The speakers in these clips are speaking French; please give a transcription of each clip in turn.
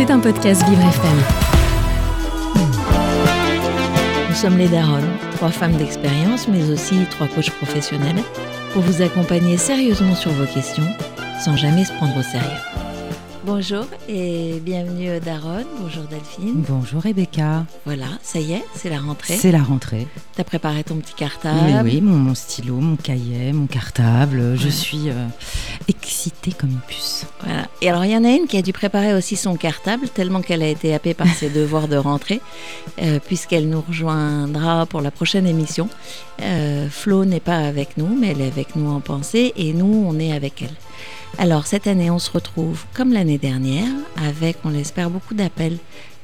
C'est un podcast Vivre FM. Nous sommes les Daronnes, trois femmes d'expérience, mais aussi trois coachs professionnels, pour vous accompagner sérieusement sur vos questions, sans jamais se prendre au sérieux. Bonjour et bienvenue Daronne. Bonjour Delphine. Bonjour Rebecca. Voilà, ça y est, c'est la rentrée. C'est la rentrée. T'as préparé ton petit cartable Oui, oui, mon, mon stylo, mon cahier, mon cartable. Je suis euh, excitée comme une puce. Voilà. Et alors, il y en a une qui a dû préparer aussi son cartable, tellement qu'elle a été happée par ses devoirs de rentrée, euh, puisqu'elle nous rejoindra pour la prochaine émission. Euh, Flo n'est pas avec nous, mais elle est avec nous en pensée, et nous, on est avec elle. Alors, cette année, on se retrouve comme l'année dernière, avec, on l'espère, beaucoup d'appels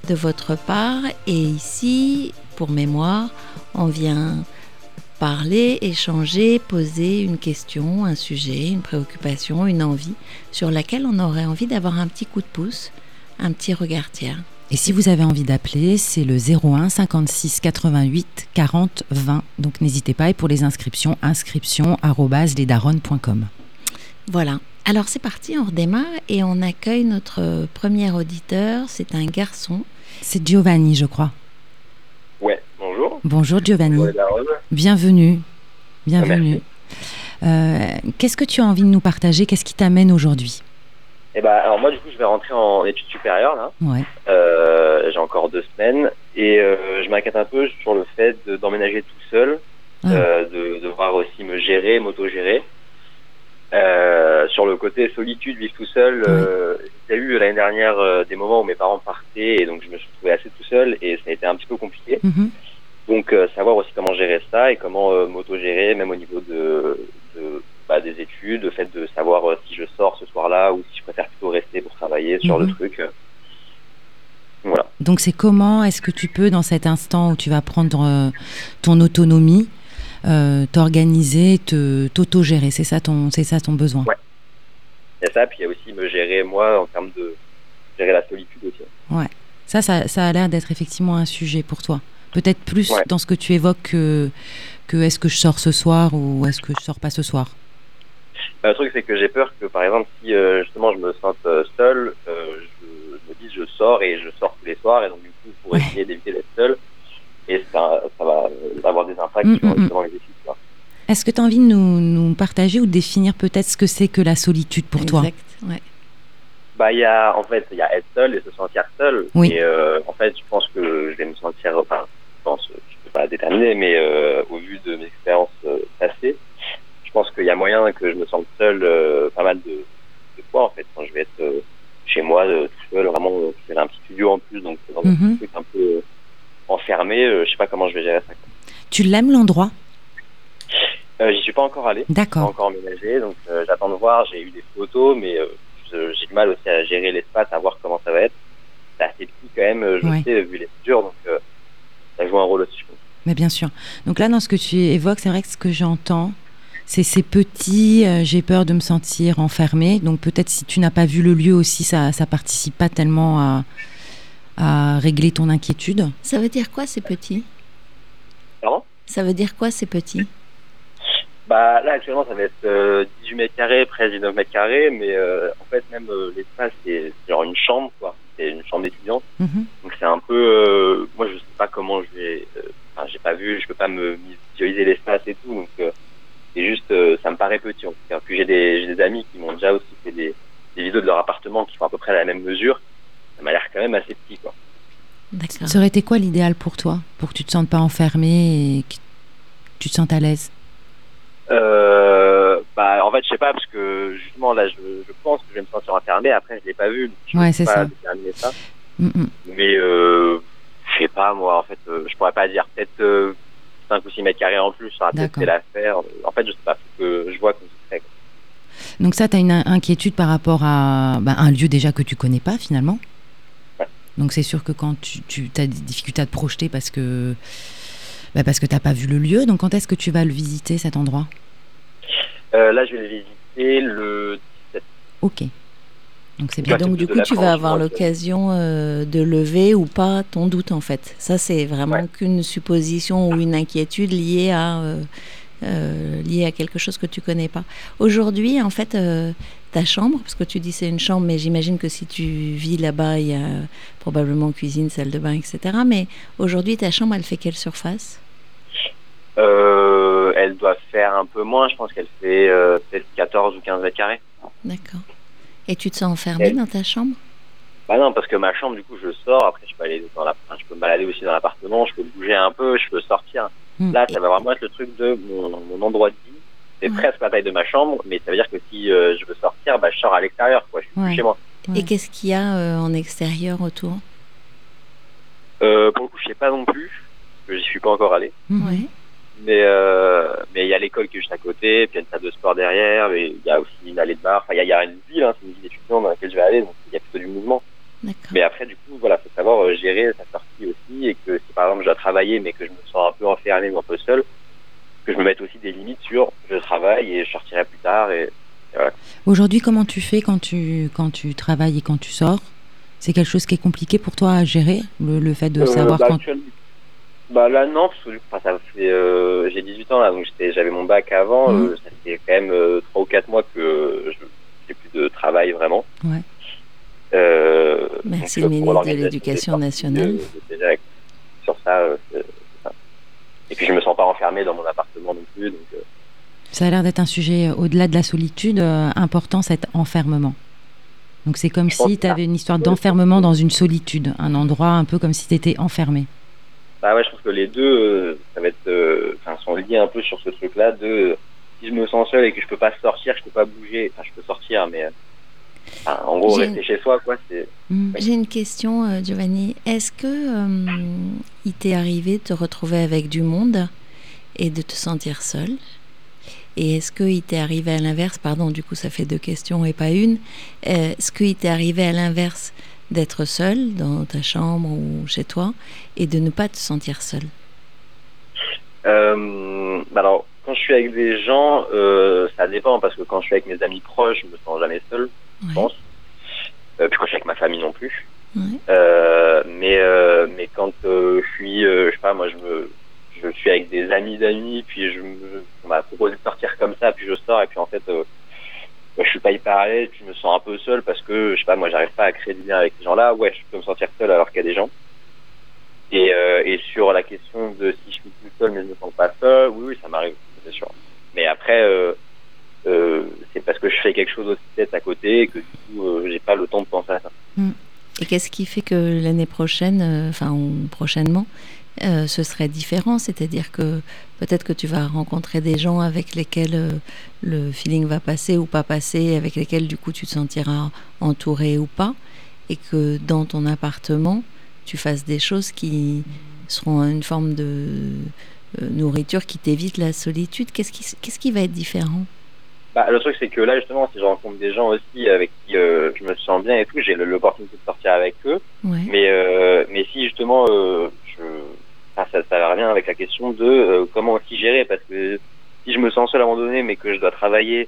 de votre part. Et ici, pour mémoire, on vient parler, échanger, poser une question, un sujet, une préoccupation, une envie sur laquelle on aurait envie d'avoir un petit coup de pouce, un petit regard tiers. Et si vous avez envie d'appeler, c'est le 01 56 88 40 20. Donc n'hésitez pas. Et pour les inscriptions, inscription lesdaronnes.com. Voilà. Alors c'est parti, on redémarre et on accueille notre premier auditeur. C'est un garçon. C'est Giovanni, je crois. Ouais, bonjour. Bonjour Giovanni. Ouais, Daronne. Bienvenue. Bienvenue. Euh, Qu'est-ce que tu as envie de nous partager? Qu'est-ce qui t'amène aujourd'hui? Eh ben, alors moi, du coup, je vais rentrer en études supérieures, là. Ouais. Euh, J'ai encore deux semaines. Et euh, je m'inquiète un peu sur le fait de- d'emménager tout seul, Ah. euh, de devoir aussi me gérer, m'auto-gérer. Euh, sur le côté solitude, vivre tout seul, euh, il y a eu l'année dernière euh, des moments où mes parents partaient et donc je me suis retrouvé assez tout seul et ça a été un petit peu compliqué. Mhm. Donc euh, savoir aussi comment gérer ça et comment m'auto-gérer, même au niveau de, de bah, des études, le fait de savoir si je sors ce soir-là ou si je préfère plutôt rester pour travailler sur le Mhm. truc. Voilà. Donc c'est comment est-ce que tu peux, dans cet instant où tu vas prendre ton autonomie, euh, t'organiser, te t'auto-gérer C'est ça ton, c'est ça ton besoin. Ouais. Il y a ça, puis il y a aussi me gérer moi en termes de gérer la solitude aussi. Ça, ça, ça a l'air d'être effectivement un sujet pour toi. Peut-être plus Ouais. dans ce que tu évoques que, que est-ce que je sors ce soir ou est-ce que je sors pas ce soir? Bah, le truc c'est que j'ai peur que par exemple si euh, justement je me sente euh, seul, euh, je, je me dis je sors et je sors tous les soirs et donc du coup pour Ouais. essayer d'éviter d'être seul et ça, ça va avoir des impacts Mm, sur mm, mm. justement les études. quoi. Est-ce que tu as envie de nous, nous partager ou de définir peut-être ce que c'est que la solitude pour toi? Exact, ouais. Bah, il y a, en fait, il y a être seul et se sentir seul. Oui. Et, euh, en fait, je pense que je vais me sentir, enfin, je pense, je peux pas déterminer, mais, euh, au vu de mes expériences euh, passées, je pense qu'il y a moyen que je me sente seul, euh, pas mal de, de fois, en fait, quand je vais être euh, chez moi, euh, tout seul, vraiment, j'ai un petit studio en plus, donc, dans un Mhm. truc un peu enfermé, euh, je sais pas comment je vais gérer ça. Tu l'aimes l'endroit? Euh, j'y suis pas encore allé. pas D'accord. encore emménagé, donc euh, j'attends de voir. J'ai eu des photos, mais j'ai du mal aussi à gérer l'espace, à voir comment ça va être. C'est assez petit quand même, je Ouais. sais, vu les mesures, donc euh, ça joue un rôle aussi. Mais bien sûr. Donc là, dans ce que tu évoques, c'est vrai que ce que j'entends, c'est ces petits, euh, j'ai peur de me sentir enfermée. Donc peut-être si tu n'as pas vu le lieu aussi, ça ça participe pas tellement à, à régler ton inquiétude. Ça veut dire quoi ces petits? Pardon? Ça veut dire quoi ces petits? Bah là, actuellement, ça va être euh, 18 mètres carrés, presque 19 mètres carrés, mais euh, en fait, même euh, l'espace, c'est c'est genre une chambre, quoi. C'est une chambre d'étudiante. Mhm. Donc c'est un peu, euh, moi, je sais pas comment je vais. euh, Enfin, j'ai pas vu, je peux pas me visualiser l'espace et tout, donc euh, c'est juste, euh, ça me paraît petit. En tout cas. Puis j'ai des, j'ai des amis qui m'ont déjà aussi fait des, des vidéos de leur appartement qui font à peu près la même mesure. Ça m'a l'air quand même assez petit, quoi. Ça aurait été quoi l'idéal pour toi Pour que tu te sentes pas enfermée et que tu te sentes à l'aise? Euh, bah, en fait, je sais pas, parce que justement, là, je, je pense que je vais me sentir enfermé. Après, je l'ai pas vu. donc Je Ouais, c'est pas ça. déterminer ça. Mm, mm. Mais euh, je sais pas, moi, en fait, euh, je pourrais pas dire. Peut-être euh, 5 ou 6 mètres carrés en plus, ça aurait peut-être fait l'affaire. En fait, je sais pas, que je vois comment c'est. Donc ça, tu as une in- inquiétude par rapport à bah, un lieu déjà que tu connais pas finalement? Donc c'est sûr que quand tu, tu as des difficultés à te projeter parce que bah, parce que t'as pas vu le lieu. Donc quand est-ce que tu vas le visiter cet endroit? Euh, là, je vais le visiter le 17. Ok. Donc c'est bien. Donc du coup, tu vas avoir l'occasion euh, de lever ou pas ton doute en fait? Ça, c'est vraiment Ouais. qu'une supposition ou une inquiétude liée à euh, euh, liée à quelque chose que tu connais pas. Aujourd'hui, en fait, ta chambre Parce que tu dis c'est une chambre, mais j'imagine que si tu vis là-bas, il y a probablement cuisine, salle de bain, etc. Mais aujourd'hui, ta chambre, elle fait quelle surface? Euh, Elle doit faire un peu moins. Je pense qu'elle fait euh, peut-être 14 ou 15 mètres carrés. D'accord. Et tu te sens enfermé dans ta chambre? Bah non, parce que ma chambre, du coup, je sors. Après, je peux aller dans la, je peux me balader aussi dans l'appartement. Je peux bouger un peu. Je peux sortir. Hmm. Là, ça va vraiment être le truc de mon, mon endroit de. C'est Ouais. presque la taille de ma chambre, mais ça veut dire que si euh, je veux sortir, bah, je sors à l'extérieur. Quoi. Je suis plus Ouais. chez moi. Ouais. Et qu'est-ce qu'il y a euh, en extérieur autour? Euh, pour le coup, je sais pas non plus. Parce que j'y suis pas encore allé. Mhm. Ouais. Mais euh, mais il y a l'école qui est juste à côté, puis il y a une salle de sport derrière, et il y a aussi une allée de bar. Enfin, il y a, il y a une ville, hein, c'est une ville étudiante dans laquelle je vais aller, donc il y a plutôt du mouvement. Mais après, du coup, voilà, faut savoir gérer sa sortie aussi, et que si par exemple je dois travailler, mais que je me sens un peu enfermé ou un peu seul, que je me mette aussi des limites sur je travaille et je sortirai plus tard. Et Aujourd'hui, comment tu fais quand tu, quand tu travailles et quand tu sors? C'est quelque chose qui est compliqué pour toi à gérer, le, le fait de Euh, savoir bah, quand... bah là non, parce que enfin, ça fait euh, j'ai 18 ans là, donc j'avais mon bac avant, euh, ça fait quand même euh, 3 ou 4 mois que je j'ai plus de travail vraiment. Ouais. Merci, donc, le ministre de l'Éducation nationale. sur ça, euh, c'est- c'est ça. Et puis je me sens pas enfermé dans mon appartement non plus, donc euh, Ça a l'air d'être un sujet, euh, au-delà de la solitude, euh, important, cet enfermement. Donc c'est comme Je si tu avais une histoire d'enfermement dans une solitude, un endroit un peu comme si tu étais enfermé. bah ouais, je pense que les deux, ça va être, enfin, sont liés un peu sur ce truc-là de si je me sens seul et que je peux pas sortir, je peux pas bouger, enfin je peux sortir, mais enfin, en gros J'ai- rester chez soi, quoi, c'est Mhm. J'ai une question, euh, Giovanni. Est-ce que euh, il t'est arrivé de te retrouver avec du monde et de te sentir seul? Et est-ce qu'il t'est arrivé à l'inverse? Pardon, du coup, ça fait deux questions et pas une. Euh, Est-ce qu'il t'est arrivé à l'inverse d'être seul dans ta chambre ou chez toi et de ne pas te sentir seul? Euh, bah alors, quand je suis avec des gens, euh, ça dépend parce que quand je suis avec mes amis proches, je me sens jamais seul, je pense. Euh, puis quand je suis avec ma famille non plus. Ouais. Euh, mais euh, mais quand euh, je suis, je sais pas, moi je me, je suis avec des amis d'amis, puis je me, on m'a proposé de sortir comme ça, puis je sors et puis en fait, moi, je suis pas hyper à l'aise, je me sens un peu seul parce que je sais pas, moi j'arrive pas à créer du lien avec ces gens-là. Ouais, je peux me sentir seul alors qu'il y a des gens. Et, et sur la question de si je suis tout seul mais je me sens pas seul, oui, oui, ça m'arrive, c'est sûr. Mais après, euh, euh, c'est parce que je fais quelque chose aussi peut-être à côté que du coup, euh, j'ai pas le temps de penser à ça. Et qu'est-ce qui fait que l'année prochaine, euh, enfin prochainement, euh, ce serait différent? C'est-à-dire que peut-être que tu vas rencontrer des gens avec lesquels le feeling va passer ou pas passer, avec lesquels du coup tu te sentiras entouré ou pas, et que dans ton appartement, tu fasses des choses qui seront une forme de nourriture qui t'évite la solitude. Qu'est-ce qui va être différent? Bah, le truc, c'est que là, justement, si je rencontre des gens aussi avec qui euh, je me sens bien et tout, j'ai l'opportunité de sortir avec eux. Ouais. Mais, euh, mais si, justement, euh, je, enfin, ça, ça revient avec la question de comment aussi gérer. Parce que si je me sens seul à un moment donné, mais que je dois travailler,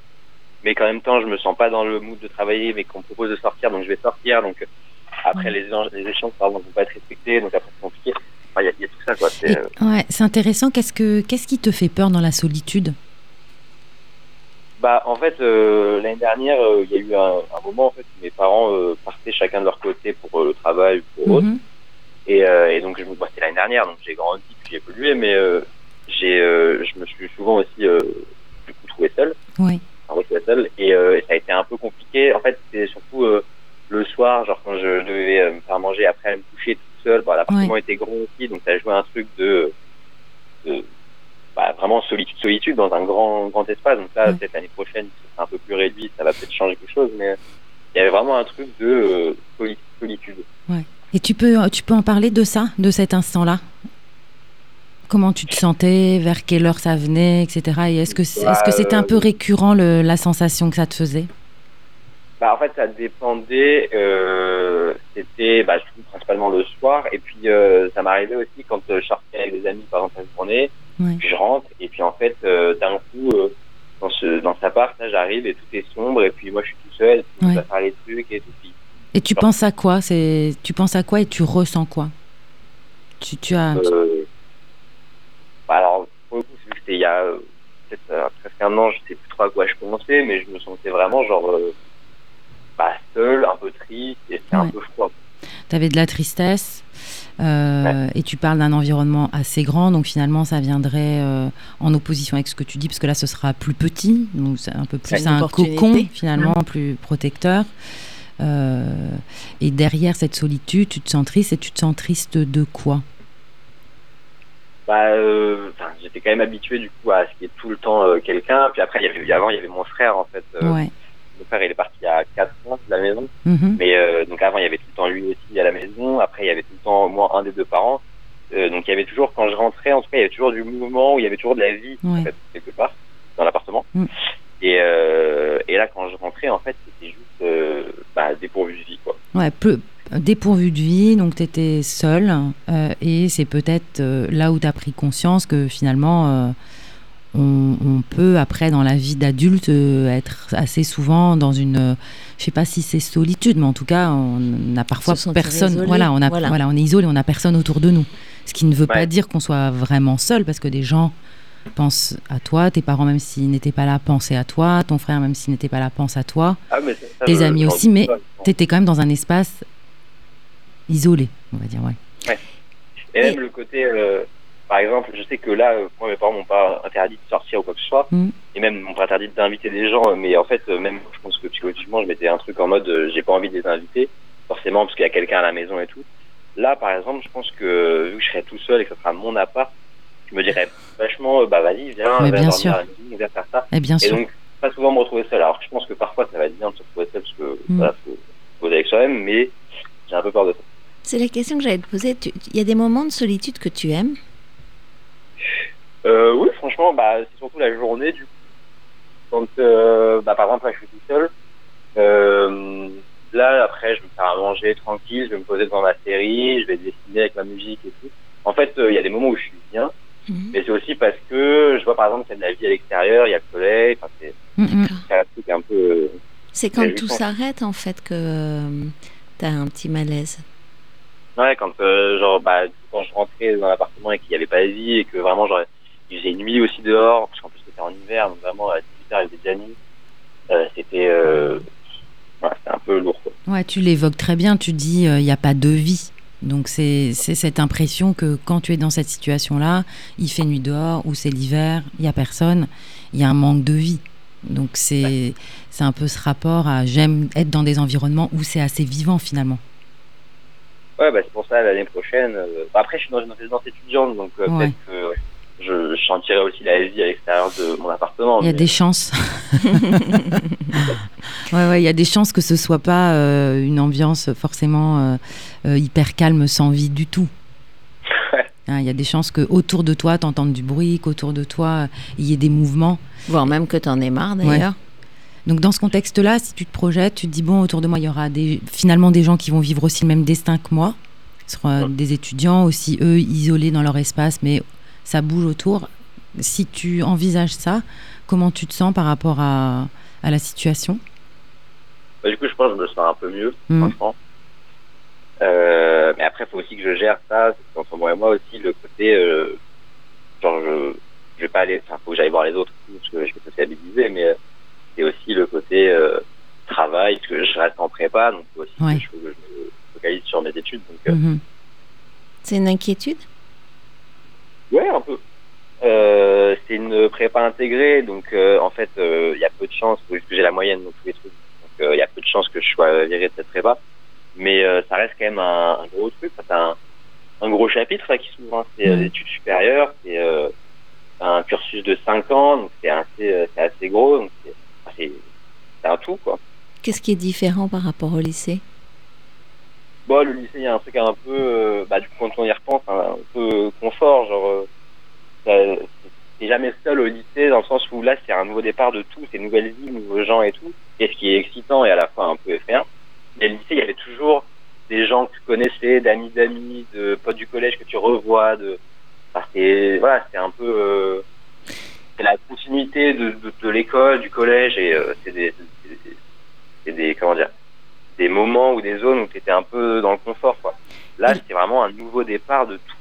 mais qu'en même temps, je me sens pas dans le mood de travailler, mais qu'on me propose de sortir, donc je vais sortir. Donc après, les, échanges- les échanges, pardon, vont pas être respectés, donc après, c'est compliqué. Enfin, Il y, a- il y a tout ça, quoi. C'est, ouais, c'est intéressant. Qu'est-ce que qu'est-ce qui te fait peur dans la solitude? Bah, en fait, euh, l'année dernière, euh, il y a eu un, un moment en fait, où mes parents euh, partaient chacun de leur côté pour euh, le travail ou pour autre. Mhm. Et, euh, et donc, je me, bah, c'était l'année dernière, donc j'ai grandi puis j'ai évolué, mais euh, j'ai, euh, je me suis souvent aussi euh, du coup trouvé seul, Ouais. enfin, seul, et, euh, et ça a été un peu compliqué. En fait, c'était surtout euh, le soir, genre quand je devais me faire manger après me coucher tout seul. Bah, l'appartement était grand aussi, donc ça a joué un truc de, de bah, vraiment solitude, solitude dans un grand grand espace. Donc là, Ouais. peut-être l'année prochaine, un peu plus réduit, ça va peut-être changer quelque chose, mais il y avait vraiment un truc de euh, soli- solitude. Et tu peux tu peux en parler de ça, de cet instant-là? Comment tu te sentais Vers quelle heure ça venait, etc. Et est-ce que est-ce que c'était un peu récurrent le, la sensation que ça te faisait? Bah, en fait, ça dépendait. Euh, c'était bah, principalement le soir. Et puis, euh, ça m'arrivait aussi quand euh, je sortais avec des amis, par exemple, la journée. Ouais. Puis je rentre. Et puis, en fait, euh, d'un coup, euh, dans, ce, dans cet appart, là, j'arrive et tout est sombre. Et puis, moi, je suis tout seul. Puis, Ouais. faire les trucs et tout. Puis, Et tu penses à quoi? C'est tu penses à quoi et tu ressens quoi? Tu tu as euh, bah, alors, pour le coup, c'était il y a euh, peut-être presque un an, je sais plus trop à quoi je pensais. Mais je me sentais vraiment, genre, bah, seul, un peu triste et c'est un peu froid. Tu avais de la tristesse? Euh, et tu parles d'un environnement assez grand, donc finalement ça viendrait euh, en opposition avec ce que tu dis, parce que là ce sera plus petit, donc c'est un peu plus un cocon finalement, plus protecteur. Euh, et derrière cette solitude, tu te sens triste et tu te sens triste de quoi? Bah, euh, j'étais quand même habitué du coup à ce qu'il y ait tout le temps euh, quelqu'un. Puis après, il y avait, avant, il y avait mon frère en fait. Euh, Ouais. Mon frère, il est parti a 4 ans de la maison. Mhm. Mais euh, donc avant, il y avait tout le temps lui aussi à la maison. Après, il y avait tout le temps au moins un des deux parents. Euh, donc il y avait toujours, quand je rentrais, en tout cas, il y avait toujours du mouvement, où il y avait toujours de la vie, en Ouais. fait, quelque part, dans l'appartement. Mm. Et, euh, et là, quand je rentrais, en fait, c'était juste bah, dépourvu de vie, quoi. Ouais, peu, dépourvu de vie, donc tu étais seul, et c'est peut-être là où tu as pris conscience que finalement, on, on peut, après, dans la vie d'adulte, euh, être assez souvent dans une. euh, je sais pas si c'est solitude, mais en tout cas, on n'a parfois Se personne. isolé, Voilà, on a, voilà. voilà. on est isolé, on n'a personne autour de nous. Ce qui ne veut pas Ouais. dire qu'on soit vraiment seul, parce que des gens pensent à toi, tes parents, même s'ils n'étaient pas là, pensaient à toi, ton frère, même s'il n'était pas là, pense à toi. Ah, mais ça, ça, Tes amis aussi, mais. Tu étais quand même dans un espace isolé, on va dire, ouais. Et même le côté, euh, par exemple, je sais que là, euh, moi, mes parents m'ont pas interdit de sortir ou quoi que ce soit, Mm. et même m'ont pas interdit d'inviter des gens, mais en fait, euh, même, je pense que psychologiquement, je mettais un truc en mode, euh, j'ai pas envie de les inviter, forcément, parce qu'il y a quelqu'un à la maison et tout. Là, par exemple, je pense que, vu que je serais tout seul et que ce sera mon appart, je me dirais vachement, euh, bah, vas-y, viens, Mais viens bien dormir sûr. à la maison, viens faire ça. Et bien Et sûr. donc, pas souvent me retrouver seul. Alors, que je pense que parfois, ça va être bien de se retrouver seul, parce que, Mm. voilà, faut, faut poser avec soi-même, mais j'ai un peu peur de ça. C'est la question que j'allais te poser. Il y a des moments de solitude que tu aimes Euh, oui, franchement, bah, c'est surtout la journée, du coup. Quand, euh, bah, par exemple, là, je suis tout seul. Euh, là, après, je vais me faire à manger tranquille, je vais me poser devant ma série, je vais dessiner avec ma musique et tout. En fait, il y a des moments où je suis bien, Mhm. mais c'est aussi parce que je vois, par exemple, qu'il y a de la vie à l'extérieur, il y a le soleil, enfin, c'est c'est un truc un peu... C'est quand tout s'arrête en fait que tu as un petit malaise. Ouais, quand, euh, genre, bah, quand je rentrais dans l'appartement et qu'il n'y avait pas de vie et que vraiment, genre, il faisait nuit aussi dehors, parce qu'en plus c'était en hiver, donc vraiment, à 18h, il faisait déjà nuit. Euh, c'était, euh, ouais, c'était un peu lourd, quoi. Ouais, tu l'évoques très bien. Tu dis, il n'y a pas de vie. Donc, c'est cette impression que quand tu es dans cette situation-là, il fait nuit dehors ou c'est l'hiver, il n'y a personne, il y a un manque de vie. Donc, c'est c'est un peu ce rapport à j'aime être dans des environnements où c'est assez vivant finalement. Ouais, bah, c'est pour ça, l'année prochaine. euh, bah, après, je suis dans une résidence étudiante, donc euh, Ouais. peut-être que je, je sentirai aussi la vie à l'extérieur de mon appartement. Il y a mais- des chances. ouais, ouais, il y a des chances que ce soit pas euh, une ambiance forcément hyper calme, sans vie du tout. Ouais. Hein, Il y a des chances que autour de toi, tu entendes du bruit, qu'autour de toi, il y ait des mouvements. Voire même que tu en aies marre d'ailleurs. Donc dans ce contexte-là, si tu te projettes, tu te dis bon, autour de moi, il y aura des, finalement des gens qui vont vivre aussi le même destin que moi. Ce seront Ouais. des étudiants aussi, eux, isolés dans leur espace, mais ça bouge autour. Si tu envisages ça, comment tu te sens par rapport à, à la situation? Bah, du coup, je pense que je me sens un peu mieux, Mhm. franchement. Euh, mais après, il faut aussi que je gère ça. Entre moi et moi aussi, le côté, euh, genre, je, je vais pas aller, enfin, faut que j'aille voir les autres, parce que je vais sociabiliser, mais euh, c'est aussi le côté euh, travail, parce que je reste en prépa, donc aussi Ouais. que je, me focalise sur mes études. Donc, euh, Mhm. C'est une inquiétude? Ouais, un peu. Euh, c'est une prépa intégrée, donc euh, en fait, euh, il y a peu de chances, juste que j'ai la moyenne dans tous les trucs, donc il y a peu de chances que je sois viré de cette prépa. Mais ça reste quand même un, un gros truc, c'est un, un gros chapitre là, qui s'ouvre, hein. c'est euh, Mhm. l'étude supérieure, c'est un cursus de 5 ans, donc c'est assez, assez gros, donc c'est, un tout quoi. Qu'est-ce qui est différent par rapport au lycée? Bon, le lycée, il y a un truc un peu, euh, bah, du coup, quand on y repense, un, un peu confort, genre, euh, t'es jamais seul au lycée, dans le sens où là, c'est un nouveau départ de tout, c'est une nouvelle vie, nouveaux gens et tout, et ce qui est excitant et à la fois un peu effrayant. Mais le lycée, il y avait toujours des gens que tu connaissais, d'amis d'amis, de potes du collège que tu revois, de, enfin, c'est, voilà, c'est un peu, euh, c'est la continuité de, de, de l'école, du collège, et euh, c'est des, c'est des, des, comment dire, des moments ou des zones où tu étais un peu dans le confort. Quoi. Là, c'est vraiment un nouveau départ de tout.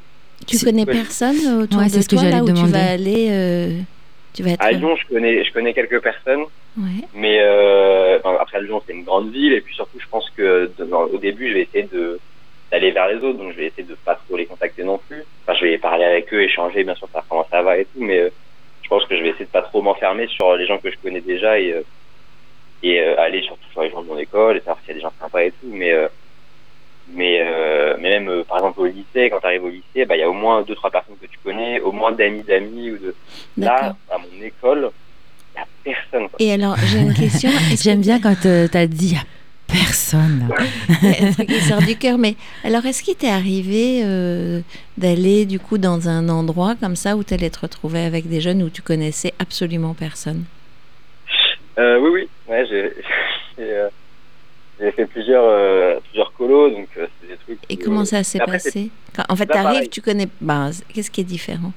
Tu connais personne autour Ouais, de c'est ce que toi là où te tu demander. vas aller euh, Tu vas être... À Lyon, je connais, je connais quelques personnes, Ouais. mais euh, enfin, après Lyon, c'est une grande ville, et puis surtout, je pense que dans- au début, je vais essayer de d'aller vers les autres, donc je vais essayer de pas trop les contacter non plus. Enfin, je vais parler avec eux, échanger, bien sûr, savoir comment ça va et tout, mais euh, je pense que je vais essayer de pas trop m'enfermer sur les gens que je connais déjà et euh, et euh, aller surtout sur les gens de mon école et savoir s'il y a des gens sympas et tout, mais euh, mais euh, mais même euh, par exemple au lycée, quand tu arrives au lycée, bah il y a au moins deux trois personnes que tu connais, au moins d'amis d'amis ou de là à mon école, il y a personne. quoi. Et alors, j'ai une question. J'aime bien quand euh, t'as dit personne. un truc qui sort du cœur. Mais alors, est-ce qu'il t'est arrivé euh, d'aller du coup dans un endroit comme ça où tu allais te retrouver avec des jeunes où tu connaissais absolument personne? Euh, oui, oui. Ouais, j'ai euh, fait plusieurs, euh, plusieurs colos, donc euh, c'est des trucs. Et comment ça s'est passé? Quand- En fait, tu arrives, tu connais. Bah, qu'est-ce qui est différent?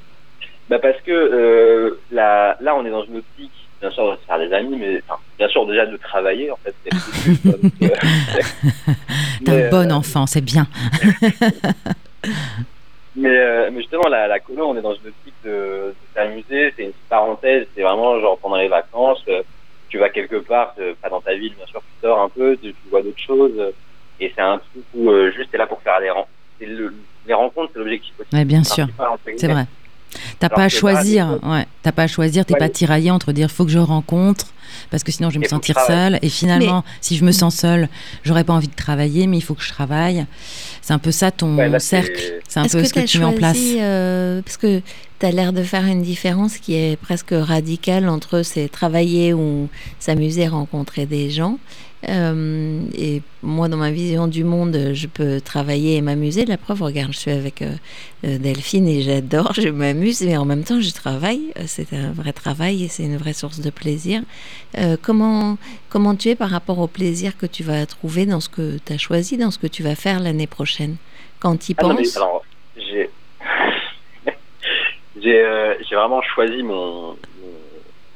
Bah Parce que euh, là, là, on est dans une optique, bien sûr, de se faire des amis, mais enfin, bien sûr, déjà de travailler, en fait. euh, T'es mais, un bon euh, enfant, c'est bien. Mais, euh, mais justement, la, la colo, on est dans une optique de, de s'amuser. C'est une parenthèse. C'est vraiment genre pendant les vacances, euh, tu vas quelque part, euh, pas dans ta ville, bien sûr, tu sors un peu, tu, tu vois d'autres choses. euh, et c'est un truc où euh, juste t'es là pour faire les rencontres. Le, les rencontres, c'est l'objectif aussi. Ouais, bien sûr, c'est vrai. T'as pas à là, choisir, ouais. T'as pas à choisir, t'es Ouais, pas tiraillé entre dire faut que je rencontre parce que sinon je vais me sentir seule et finalement si je me sens seule, j'aurais pas envie de travailler mais il faut que je travaille. C'est un peu ça ton Ouais, là, c'est- cercle, c'est un peu que ce que tu mets en place. euh, parce que tu as l'air de faire une différence qui est presque radicale entre c'est travailler ou s'amuser, rencontrer des gens. Euh, et moi, dans ma vision du monde, je peux travailler et m'amuser. La preuve, regarde, je suis avec euh, euh, Delphine et j'adore, je m'amuse, mais en même temps, je travaille. C'est un vrai travail et c'est une vraie source de plaisir. Euh, comment, comment tu es par rapport au plaisir que tu vas trouver dans ce que tu as choisi, dans ce que tu vas faire l'année prochaine? Quand tu y Ah penses? j'ai j'ai vraiment choisi mon,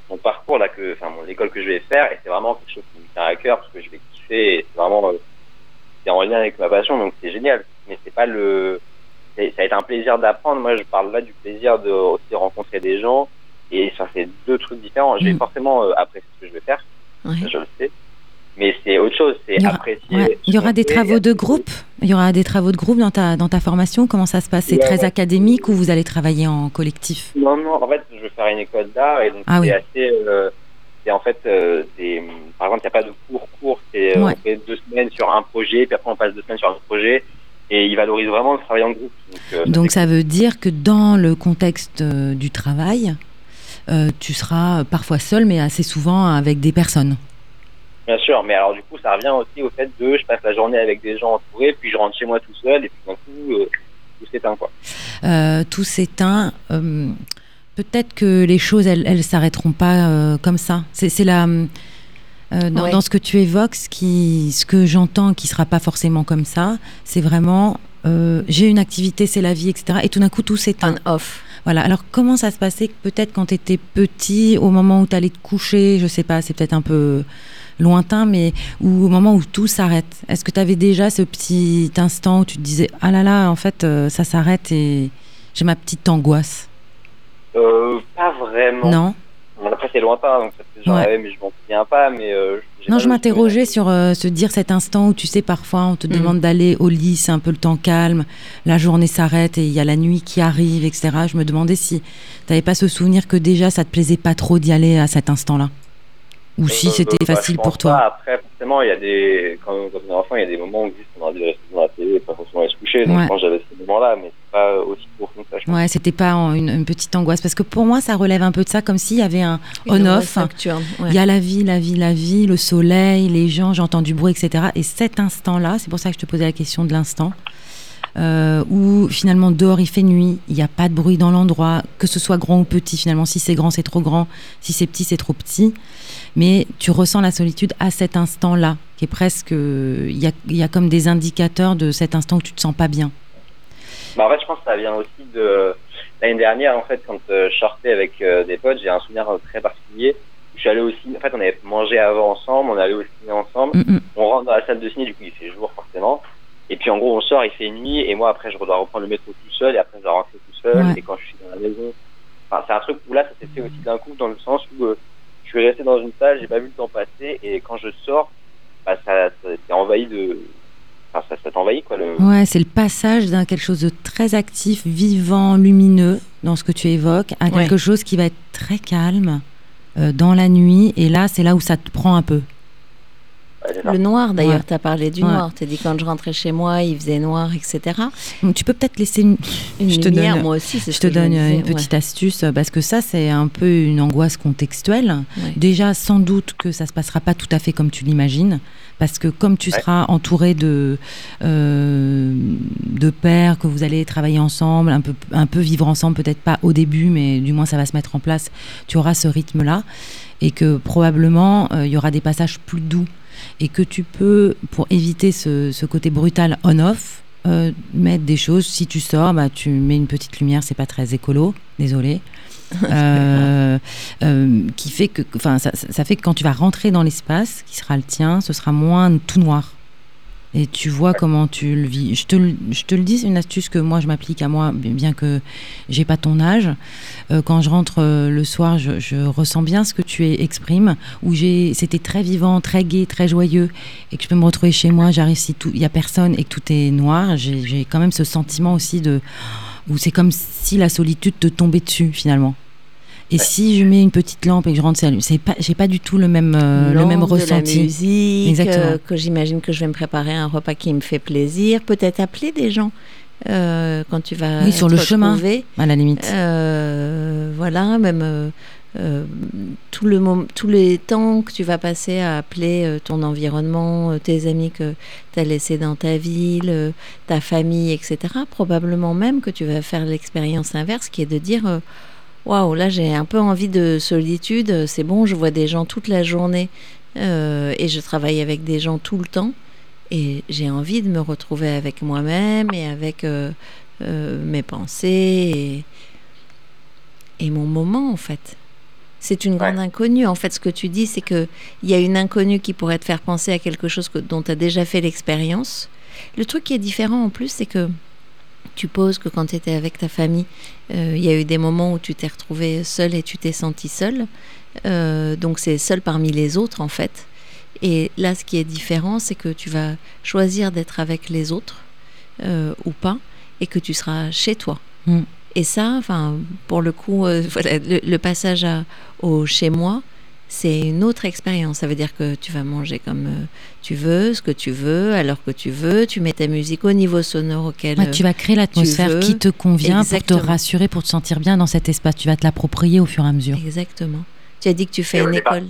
mon, parcours là que enfin mon école que je vais faire et c'est vraiment quelque chose qui me tient à cœur parce que je vais kiffer et c'est vraiment euh, c'est en lien avec ma passion donc c'est génial. Mais c'est pas le ça a été un plaisir d'apprendre. Moi je parle là du plaisir de aussi rencontrer des gens et ça c'est deux trucs différents. Je vais forcément euh, apprécier ce que je vais faire. Ouais. ça, je le sais mais c'est autre chose c'est apprécier Ouais. Il y aura des travaux de groupe. Il y aura des travaux de groupe dans ta dans ta formation. Comment ça se passe? C'est Ouais, très ouais. académique ou vous allez travailler en collectif? Non, non, en fait, je veux faire une école d'art et donc Ah c'est oui. assez. euh, c'est en fait, euh, c'est, par exemple, il n'y a pas de cours court, c'est euh, on fait deux semaines sur un projet, puis après on passe deux semaines sur un autre projet et il valorise vraiment le travail en groupe. Donc, euh, ça veut dire que dans le contexte euh, du travail, euh, tu seras parfois seul, mais assez souvent avec des personnes. Bien sûr, mais alors du coup, ça revient aussi au fait de je passe la journée avec des gens entourés, puis je rentre chez moi tout seul et puis d'un coup, euh, tout s'éteint quoi. Euh, tout s'éteint. euh, Peut-être que les choses, elles, elles s'arrêteront pas euh, comme ça. C'est c'est la euh, dans, Ouais. dans ce que tu évoques, ce qui, ce que j'entends, qui sera pas forcément comme ça, c'est vraiment euh, j'ai une activité, c'est la vie, etc. Et tout d'un coup, tout s'éteint. On off. Voilà. Alors, comment ça se passait peut-être quand tu étais petit, au moment où tu allais te coucher Je sais pas, c'est peut-être un peu lointain, mais ou au moment où tout s'arrête. Est-ce que tu avais déjà ce petit instant où tu te disais Ah là là, en fait, euh, ça s'arrête et j'ai ma petite angoisse? Euh, pas vraiment. Non? Bon, Après, c'est lointain, donc ça fait genre, Ouais. ouais, mais je m'en souviens pas. Mais, euh, Non, je m'interrogeais sur se dire cet instant où tu sais, parfois on te Mhm. demande d'aller au lit, c'est un peu le temps calme, la journée s'arrête et il y a la nuit qui arrive, etc. Je me demandais si tu n'avais pas ce souvenir que déjà ça te plaisait pas trop d'y aller à cet instant-là. Ou si c'était bah, facile pour toi. pas. Après, forcément, il y a des. Quand, quand on est enfant, il y a des moments où juste on a envie de rester devant la télé et pas forcément aller se coucher. Donc, Ouais. que j'avais ce moment-là, mais c'est pas aussi profond que ça. Je. Ouais, c'était pas une, une petite angoisse. Parce que pour moi, ça relève un peu de ça, comme s'il y avait un on-off. ouais. Il y a la vie, la vie, la vie, le soleil, les gens, j'entends du bruit, etc. Et cet instant-là, c'est pour ça que je te posais la question de l'instant, euh, où finalement dehors il fait nuit, il n'y a pas de bruit dans l'endroit, que ce soit grand ou petit, finalement si c'est grand c'est trop grand, si c'est petit c'est trop petit, mais tu ressens la solitude à cet instant-là, qui est presque, il y a, il y a comme des indicateurs de cet instant où tu te sens pas bien. Bah, en fait, je pense que ça vient aussi de. L'année dernière, en fait, quand euh, je sortais avec euh, des potes, j'ai un souvenir très particulier. Je suis allé aussi. En fait, on avait mangé avant ensemble, on allait au ciné ensemble. Mm, mm. On rentre dans la salle de ciné, du coup, il fait jour, forcément. Et puis, en gros, on sort, il fait nuit, et moi, après, je dois reprendre le métro tout seul, et après, je dois rentrer tout seul. Ouais. Et quand je suis dans la maison, c'est un truc où là, ça s'est fait aussi d'un coup, dans le sens où je suis resté dans une salle, j'ai pas vu le temps passer, et quand je sors, bah, ça, ça envahi de. Enfin, ça, ça t'envahit, quoi. Le... Ouais, c'est le passage d'un quelque chose de très actif, vivant, lumineux, dans ce que tu évoques, à quelque chose qui va être très calme dans la nuit, et là, c'est là où ça te prend un peu. Le noir, d'ailleurs, tu as parlé du noir. Tu as dit quand je rentrais chez moi, il faisait noir, etc. Donc, tu peux peut-être laisser une, une je lumière, moi aussi. Je te donne une petite astuce euh, parce que ça, c'est un peu une angoisse contextuelle. Déjà, sans doute que ça se passera pas tout à fait comme tu l'imagines. Parce que comme tu seras entouré de, euh, de pères, que vous allez travailler ensemble, un peu, un peu vivre ensemble, peut-être pas au début, mais du moins ça va se mettre en place, tu auras ce rythme-là. Et que probablement, euh, il y aura des passages plus doux et que tu peux, pour éviter ce, côté brutal on-off, euh, mettre des choses. Si tu sors, bah, tu mets une petite lumière, c'est pas très écolo, désolé. Euh, euh, qui fait que, enfin, ça, ça, fait que quand tu vas rentrer dans l'espace qui sera le tien, ce sera moins tout noir et tu vois comment tu le vis. Je te, je te le dis, c'est une astuce que moi je m'applique à moi, bien que j'ai pas ton âge. Euh, quand je rentre euh, le soir, je, je, ressens bien ce que tu exprimes, où j'ai, c'était très vivant, très gai, très joyeux, et que je peux me retrouver chez moi, j'arrive si tout, il y a personne et que tout est noir. J'ai, j'ai quand même ce sentiment aussi de, où c'est comme si la solitude te tombait dessus finalement. Et si je mets une petite lampe et que je rentre, c'est pas, j'ai pas du tout le même, euh, le même ressenti. La musique, Exactement. Euh, que j'imagine que je vais me préparer un repas qui me fait plaisir. Peut-être appeler des gens euh, quand tu vas. Oui, sur le chemin, à la limite. voilà, même. tout le tous les temps que tu vas passer à appeler ton environnement, tes amis que tu as laissés dans ta ville, ta famille, etc. Probablement même que tu vas faire l'expérience inverse qui est de dire waouh, là j'ai un peu envie de solitude, c'est bon, je vois des gens toute la journée euh, et je travaille avec des gens tout le temps et j'ai envie de me retrouver avec moi-même et avec euh, euh, mes pensées et, mon moment en fait. C'est une grande inconnue. En fait, ce que tu dis, c'est qu'il y a une inconnue qui pourrait te faire penser à quelque chose que, dont tu as déjà fait l'expérience. Le truc qui est différent en plus, c'est que tu poses que quand tu étais avec ta famille, euh, il y a eu des moments où tu t'es retrouvé seul et tu t'es senti seul. Euh, donc c'est seul parmi les autres en fait. Et là, ce qui est différent, c'est que tu vas choisir d'être avec les autres euh, ou pas, et que tu seras chez toi. Mm. Et ça, enfin, pour le coup, voilà, le, passage à, au chez moi, c'est une autre expérience. Ça veut dire que tu vas manger comme euh, tu veux, ce que tu veux, alors que tu veux. Tu mets ta musique au niveau sonore auquel tu vas créer l'atmosphère qui te convient pour te rassurer, pour te sentir bien dans cet espace. Tu vas te l'approprier au fur et à mesure. Exactement. Tu as dit que tu fais une école.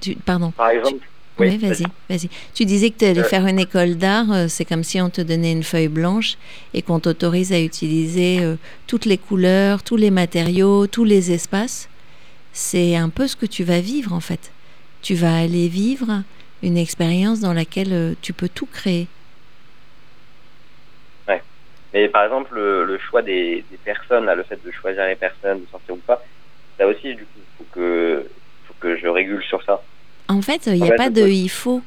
Tu... Pardon. Par exemple. Oui, vas-y, vas-y. Tu disais que tu allais euh. faire une école d'art, euh, c'est comme si on te donnait une feuille blanche et qu'on t'autorise à utiliser toutes les couleurs, tous les matériaux, tous les espaces c'est un peu ce que tu vas vivre en fait. Tu vas aller vivre une expérience dans laquelle euh, tu peux tout créer. Ouais. Mais par exemple, le, choix des, personnes, le fait de choisir les personnes, de sortir ou pas, ça aussi, du coup, il faut que, faut que je régule sur ça. En fait, il n'y a pas de il faut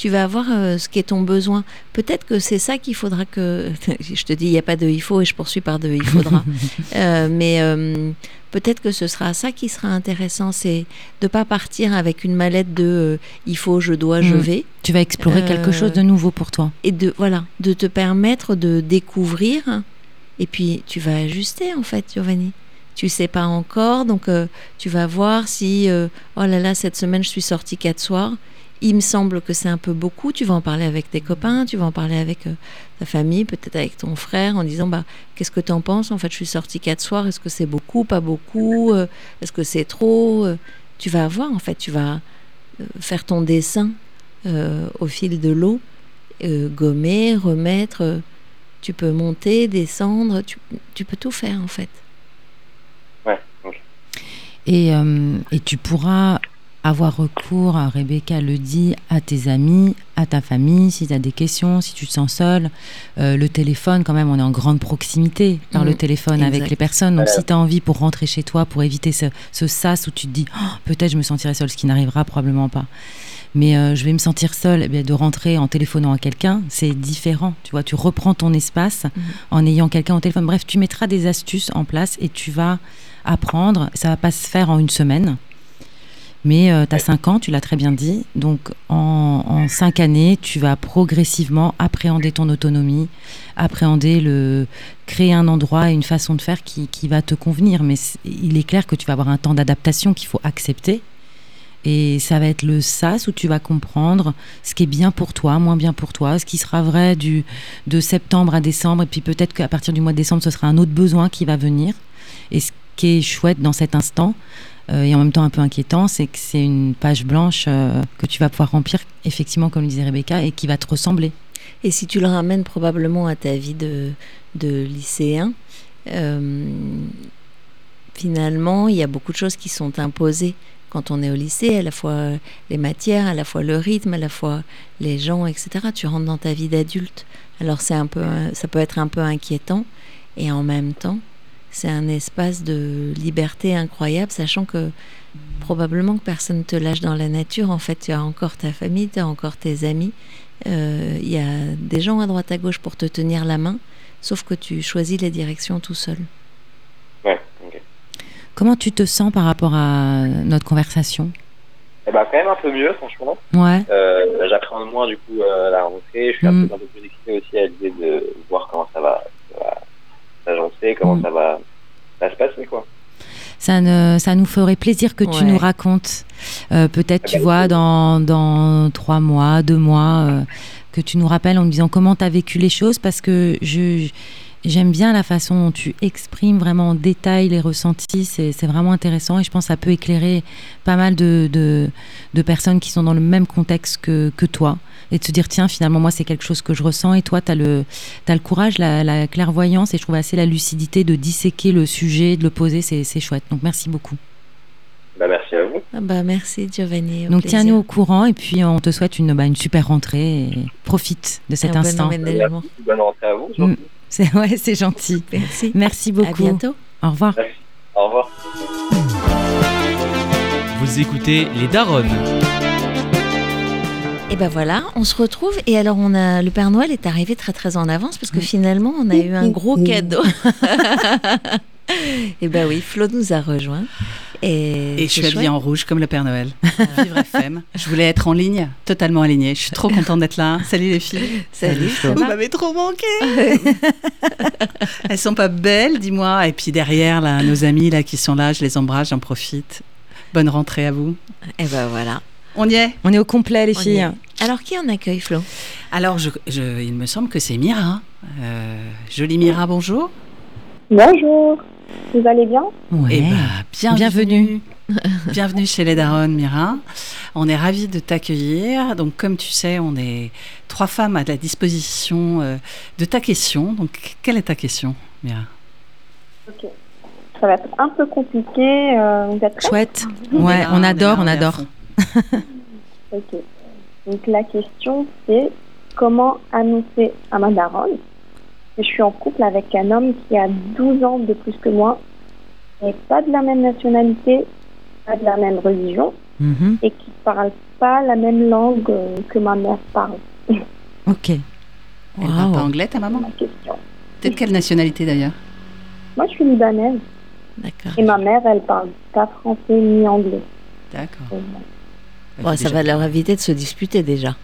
tu vas avoir euh, ce qui est ton besoin. Peut-être que c'est ça qu'il faudra que. je te dis, il n'y a pas de il faut et je poursuis par de il faudra. Euh, mais euh, peut-être que ce sera ça qui sera intéressant, c'est de pas partir avec une mallette de il faut, je dois, je mm. vais. Tu vas explorer quelque chose de nouveau pour toi. Et de voilà, de te permettre de découvrir. Et puis tu vas ajuster en fait, Giovanni tu sais pas encore, donc tu vas voir si oh là là cette semaine je suis sortie quatre soirs il me semble que c'est un peu beaucoup. Tu vas en parler avec tes copains, tu vas en parler avec euh, ta famille, peut-être avec ton frère, en disant bah qu'est-ce que tu en penses? En fait, je suis sortie quatre soirs. Est-ce que c'est beaucoup, pas beaucoup? Euh, Est-ce que c'est trop? Euh, Tu vas voir. En fait, tu vas faire ton dessin au fil de l'eau, gommer, remettre. tu peux monter, descendre. Tu, peux tout faire en fait. Ouais. Et, et tu pourras avoir recours, Rebecca le dit, à tes amis, à ta famille, si tu as des questions, si tu te sens seul. Euh, le téléphone, quand même, on est en grande proximité par le Mhm, téléphone exact. avec les personnes. Donc, si tu as envie pour rentrer chez toi, pour éviter ce, ce sas où tu te dis, Oh, peut-être je me sentirai seule, ce qui n'arrivera probablement pas. Mais euh, je vais me sentir seule, eh bien, de rentrer en téléphonant à quelqu'un, c'est différent. Tu vois, tu reprends ton espace Mhm. en ayant quelqu'un au téléphone. Bref, tu mettras des astuces en place et tu vas apprendre. Ça va pas se faire en une semaine. Mais tu as 5 ans, tu l'as très bien dit. Donc en, en 5 années, tu vas progressivement appréhender ton autonomie, appréhender le créer un endroit et une façon de faire qui, qui va te convenir. Mais il est clair que tu vas avoir un temps d'adaptation qu'il faut accepter. Et ça va être le sas où tu vas comprendre ce qui est bien pour toi, moins bien pour toi, ce qui sera vrai du, de septembre à décembre. Et puis peut-être qu'à partir du mois de décembre, ce sera un autre besoin qui va venir. Et ce qui est chouette dans cet instant, euh, et en même temps un peu inquiétant, c'est que c'est une page blanche euh, que tu vas pouvoir remplir, effectivement, comme disait Rebecca, et qui va te ressembler. Et si tu le ramènes probablement à ta vie de, de lycéen, euh, finalement, il y a beaucoup de choses qui sont imposées quand on est au lycée, à la fois les matières, à la fois le rythme, à la fois les gens, etc. Tu rentres dans ta vie d'adulte. Alors c'est un peu, ça peut être un peu inquiétant, et en même temps, c'est un espace de liberté incroyable, sachant que probablement que personne ne te lâche dans la nature. En fait, tu as encore ta famille, tu as encore tes amis. Euh, Il y a des gens à droite à gauche pour te tenir la main, sauf que tu choisis les directions tout seul. Ouais, ok. Comment tu te sens par rapport à notre conversation? Eh ben, quand même un peu mieux, franchement. Ouais. Euh, J'appréhende moins, du coup, euh, la rentrée. Je suis un, Mm. peu, un peu plus excité aussi à l'idée de voir comment ça va s'agencer, comment Mm. ça va, ça va se passer, quoi. Ça, ne, ça nous ferait plaisir que tu nous racontes. Euh, Peut-être, tu bah, vois, dans, dans trois mois, deux mois, euh, que tu nous rappelles en nous disant comment tu as vécu les choses, parce que je. J'aime bien la façon dont tu exprimes vraiment en détail les ressentis, c'est c'est vraiment intéressant et je pense que ça peut éclairer pas mal de, de, de personnes qui sont dans le même contexte que, que toi et de se dire tiens finalement moi c'est quelque chose que je ressens et toi tu as le, t'as le courage, la, la clairvoyance et je trouve assez la lucidité de disséquer le sujet, de le poser, c'est c'est chouette. Donc merci beaucoup. Bah, merci à vous. Ah bah merci Giovanni. au Donc tiens-nous au courant et puis on te souhaite une, bah, une super rentrée et profite de cet Un bon instant. Bonne rentrée à vous. Mm. C'est ouais, c'est gentil. Merci. Merci À beaucoup. bientôt. Au revoir. Au revoir. Vous écoutez Les Daronnes. Et ben voilà, on se retrouve et alors on a le Père Noël est arrivé très très en avance parce que finalement on a eu un gros cadeau. et ben oui, Flo nous a rejoint et, Et je suis habillée en rouge comme le Père Noël. Vivre FM. Je voulais être en ligne, totalement alignée. Je suis trop contente d'être là. Salut les filles. Salut, ça Vous m'avez trop manqué. Elles sont pas belles, dis-moi. Et puis derrière, là, nos amis là qui sont là, je les embrasse, j'en profite. Bonne rentrée à vous. Et ben voilà. On y est. On est au complet les on filles. Alors qui en accueille Flo? Alors, je, je- il me semble que c'est Mira. Euh, jolie Mira, bonjour. Bonjour, vous allez bien? Ouais. Eh ben, bienvenue. Bienvenue. Bienvenue chez les Daronnes, Mira. On est ravis de t'accueillir. Donc, comme tu sais, on est trois femmes à la disposition euh, de ta question. Donc, quelle est ta question, Mira? Ça va être un peu compliqué, euh, vous êtes prêts Chouette. Ouais, là, on adore, on adore. Ok. Donc la question c'est comment annoncer à ma daronne que je suis en couple avec un homme qui a 12 ans de plus que moi, et pas de la même nationalité, pas de la même religion, Mhm. et qui parle pas la même langue euh, que ma mère parle Ok. Elle parle Waouh. pas anglais, ta C'est maman ma question. T'es de quelle nationalité d'ailleurs Moi je suis libanaise, D'accord. et ma mère elle parle pas français ni anglais. D'accord. Euh, Bon, ça va leur éviter de se disputer déjà.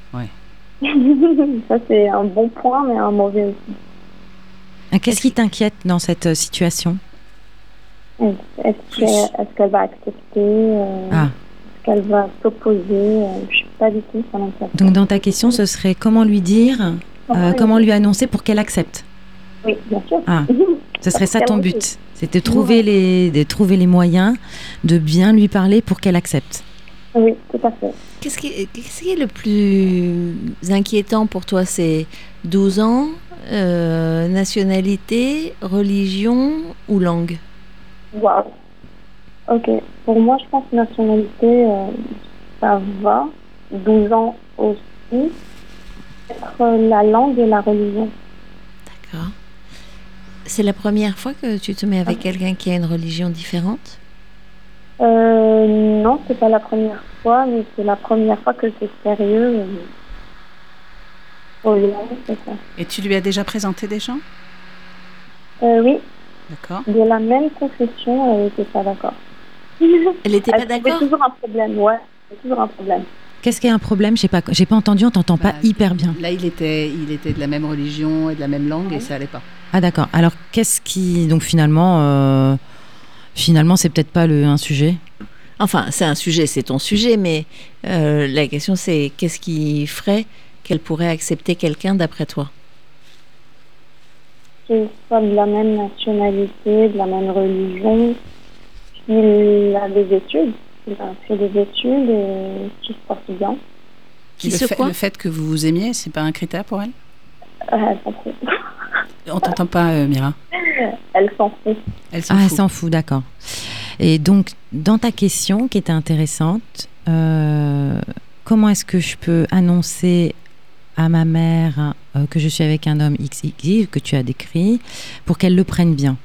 Ça c'est un bon point, mais un mauvais aussi. Ah, Qu'est-ce qui t'inquiète dans cette euh, situation? Est-ce qu'elle est qu'elle va accepter euh, Ah. Est-ce qu'elle va s'opposer euh, Je sais pas du tout, ça. Donc dans ta question, ce serait comment lui dire, euh, comment lui annoncer pour qu'elle accepte? Oui, bien sûr. Ah. Ce serait ça ton but. C'est de trouver les, de trouver les moyens de bien lui parler pour qu'elle accepte. Oui, tout à fait. Qu'est-ce qui, qu'est-ce qui est le plus inquiétant pour toi C'est 12 ans, euh, nationalité, religion ou langue? Waouh. Ok. Pour moi, je pense nationalité, euh, ça va. 12 ans aussi. Être la langue et la religion. D'accord. C'est la première fois que tu te mets avec quelqu'un qui a une religion différente? Euh, non, c'est pas la première fois, mais c'est la première fois que c'est sérieux. Au c'est ça. Et tu lui as déjà présenté des gens? Euh, oui, D'accord. de la même confession, elle n'était pas d'accord. Elle n'était pas d'accord? toujours un problème, ouais. C'est toujours un problème. Qu'est-ce qui est un problème? J'ai pas, j'ai pas entendu, on t'entend pas Bah, hyper bien. Là, il était, il était de la même religion et de la même langue et ça allait pas. Ah d'accord. Alors qu'est-ce qui, donc finalement, euh, finalement, c'est peut-être pas le, un sujet. Enfin, c'est un sujet, c'est ton sujet, mais euh, la question c'est qu'est-ce qui ferait qu'elle pourrait accepter quelqu'un d'après toi? Qu'il soit de la même nationalité, de la même religion, qu'il a des études, il a fait des études et qu'il se porte bien. Qui le, se fait, quoi le fait que vous vous aimiez, c'est pas un critère pour elle? Euh. On t'entend pas, euh, Mira. Elle s'en fout. Elle s'en Ah, elle fout. s'en fout, d'accord. Et donc, dans ta question qui était intéressante, euh, comment est-ce que je peux annoncer à ma mère euh, que je suis avec un homme XXI que tu as décrit pour qu'elle le prenne bien?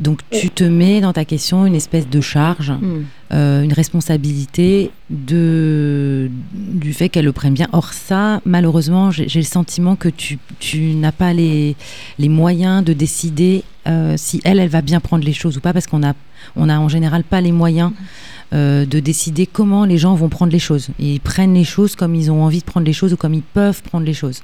Donc, tu te mets dans ta question une espèce de charge, Hmm. euh, une responsabilité de, du fait qu'elle le prenne bien. Or, ça, malheureusement, j'ai le sentiment que tu, tu n'as pas les, les moyens de décider euh, si elle, elle va bien prendre les choses ou pas, parce qu'on a, on a en général pas les moyens euh, de décider comment les gens vont prendre les choses. Ils prennent les choses comme ils ont envie de prendre les choses ou comme ils peuvent prendre les choses.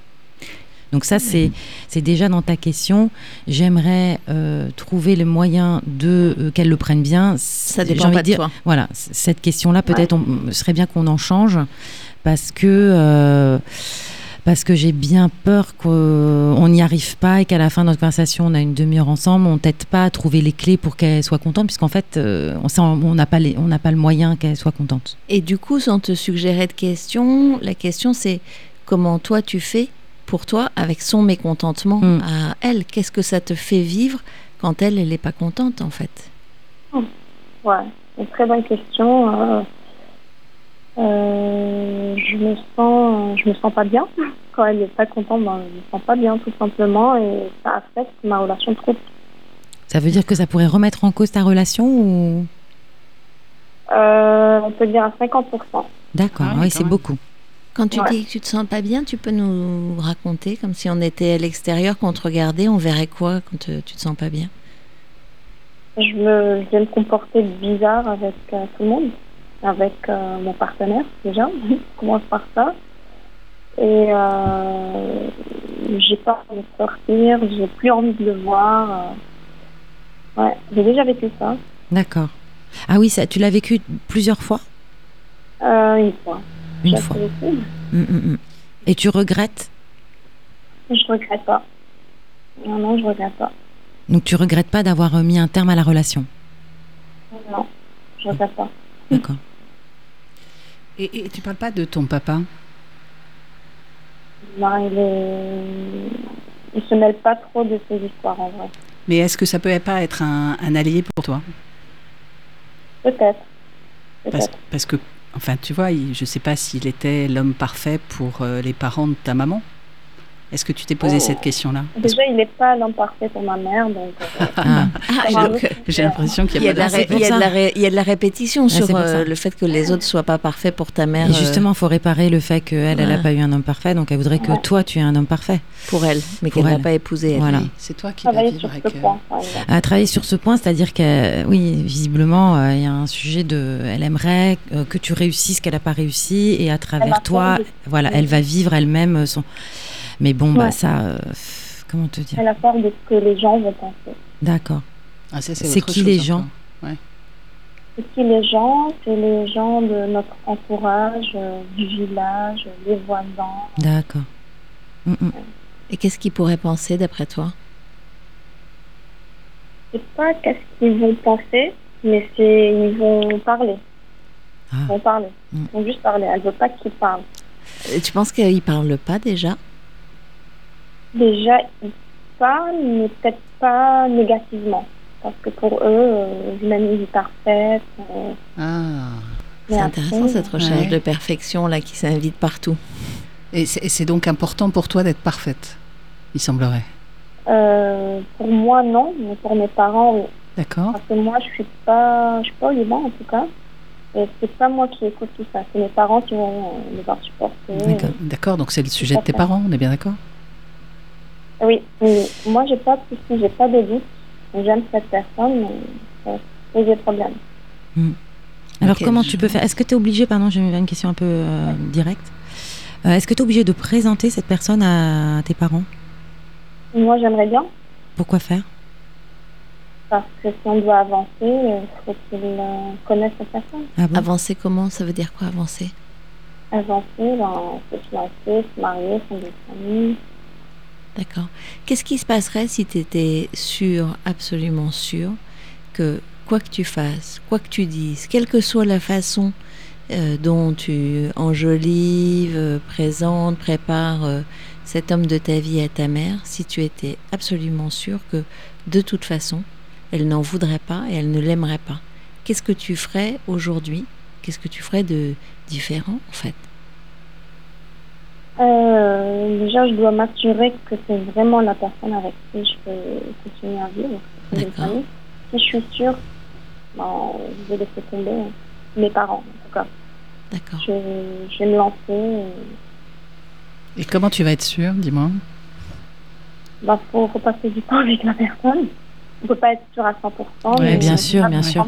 Donc ça, c'est c'est déjà dans ta question. J'aimerais euh, trouver le moyen de euh, qu'elle le prenne bien. Ça dépend pas de dire- toi. Voilà, cette question-là, peut-être, on serait bien qu'on en change parce que euh, parce que j'ai bien peur qu'on n'y arrive pas et qu'à la fin de notre conversation, on a une demi-heure ensemble, on t'aide pas à trouver les clés pour qu'elle soit contente, puisqu'en fait, on n'a pas les- on n'a pas le moyen qu'elle soit contente. Et du coup, sans te suggérer de questions, la question c'est comment toi tu fais pour toi avec son mécontentement Hmm. à elle Qu'est-ce que ça te fait vivre quand elle, elle n'est pas contente en fait? Ouais, une très bonne question. Euh, euh, je me sens, je me sens pas bien quand elle n'est pas contente. Ben, je me sens pas bien tout simplement et ça affecte ma relation de couple. Ça veut dire que ça pourrait remettre en cause ta relation ou? Euh, on peut dire à 50%. D'accord, Ah oui, c'est beaucoup. Quand tu Ouais. dis que tu te sens pas bien, tu peux nous raconter comme si on était à l'extérieur, qu'on te regardait, on verrait quoi quand euh, tu te sens pas bien? Je, me, je vais me comporter bizarre avec euh, tout le monde, avec euh, mon partenaire déjà. Je commence par ça. Et euh, j'ai pas envie de sortir, j'ai plus envie de le voir. Ouais, j'ai déjà vécu ça, D'accord. Ah oui, ça, tu l'as vécu plusieurs fois? Euh, une fois. Une J'ai fois. Mm, mm, mm. Et tu regrettes? Je regrette pas. Non, non, je regrette pas. Donc tu regrettes pas d'avoir euh, mis un terme à la relation? Non, je regrette pas. D'accord. Et, et tu parles pas de ton papa? Non, il est... Il se mêle pas trop de ces histoires en vrai. Mais est-ce que ça peut pas être un, un allié pour toi? Peut-être. parce, Peut-être. parce que, enfin, tu vois, je sais pas s'il était l'homme parfait pour euh, les parents de ta maman. Est-ce que tu t'es posé Oh. cette question-là Déjà, il n'est pas l'homme parfait pour ma mère, donc. euh, Ah, Ah, J'ai l'impression qu'il il y a de la, il y a de la ré- il y a de la répétition Ouais, sur euh, le fait que les autres soient pas parfaits pour ta mère, Et euh, justement, il faut réparer le fait qu'elle, elle n'a Ouais. pas eu un homme parfait, donc elle voudrait que Ouais. toi, tu aies un homme parfait. pour elle, mais Pour qu'elle n'a pas épousé. elle. Voilà. C'est toi qui vas vivre sur avec. euh. À travailler sur ce point, c'est-à-dire que, oui, visiblement, euh, il y a un sujet de. Elle aimerait que tu réussisses ce qu'elle n'a pas réussi, et à travers toi, voilà, elle va vivre elle-même son. Mais bon, bah ça. euh, comment te dire Elle a peur de ce que les gens vont penser. D'accord. Ah, C'est qui chose les encore. gens C'est qui les gens? C'est les gens de notre entourage, euh, du village, les voisins. D'accord. Mm, mm. Et qu'est-ce qu'ils pourraient penser d'après toi? Je sais pas qu'est-ce qu'ils vont penser, mais c'est ils vont parler. Ah. Ils vont parler. Mm. Ils vont juste parler. Elle veut pas qu'ils parlent. Euh, Tu penses qu'ils parlent pas déjà? Déjà, ils parlent, mais peut-être pas négativement. Parce que pour eux, euh, même une vie parfaite, euh, Ah, C'est intéressant cette recherche Ouais. de perfection là qui s'invite partout. Et c'est donc important pour toi d'être parfaite, il semblerait. Euh, pour moi, non, mais pour mes parents, oui. D'accord Parce que moi, je suis pas, je suis pas au Liban en tout cas. Et c'est pas moi qui écoute tout ça. C'est mes parents qui vont euh, devoir supporter. D'accord. D'accord, donc c'est le sujet de tes parents, on est bien d'accord? Oui, mais moi, j'ai pas de soucis, j'ai pas de doute. J'aime cette personne, mais ça pose des problèmes. Alors Ok, comment je- tu peux faire? Est-ce que tu es obligé, pardon, j'ai une question un peu euh, directe. Euh, Est-ce que tu es obligé de présenter cette personne à tes parents? Moi, j'aimerais bien, Pourquoi faire? Parce que si on doit avancer, il faut qu'ils euh, connaissent cette personne. Ah bon? Avancer comment? Ça veut dire quoi avancer? Avancer, ben, se fiancer, se marier, fonder une famille. D'accord. Qu'est-ce qui se passerait si tu étais sûr, absolument sûr, que quoi que tu fasses, quoi que tu dises, quelle que soit la façon euh, dont tu enjolives, euh, présentes, prépares euh, cet homme de ta vie à ta mère, si tu étais absolument sûr que de toute façon, elle n'en voudrait pas et elle ne l'aimerait pas, qu'est-ce que tu ferais aujourd'hui? Qu'est-ce que tu ferais de différent en fait? Euh, déjà, je dois m'assurer que c'est vraiment la personne avec qui je peux continuer à vivre. D'accord. Si je suis sûre, ben, je vais laisser tomber hein. mes parents, en tout cas. D'accord. Je, je vais me lancer. Et comment tu vas être sûre, dis-moi? Ben, faut, faut passer du temps avec la personne. On peut pas être sûr à 100%. Ouais, mais bien sûr, bien sûr.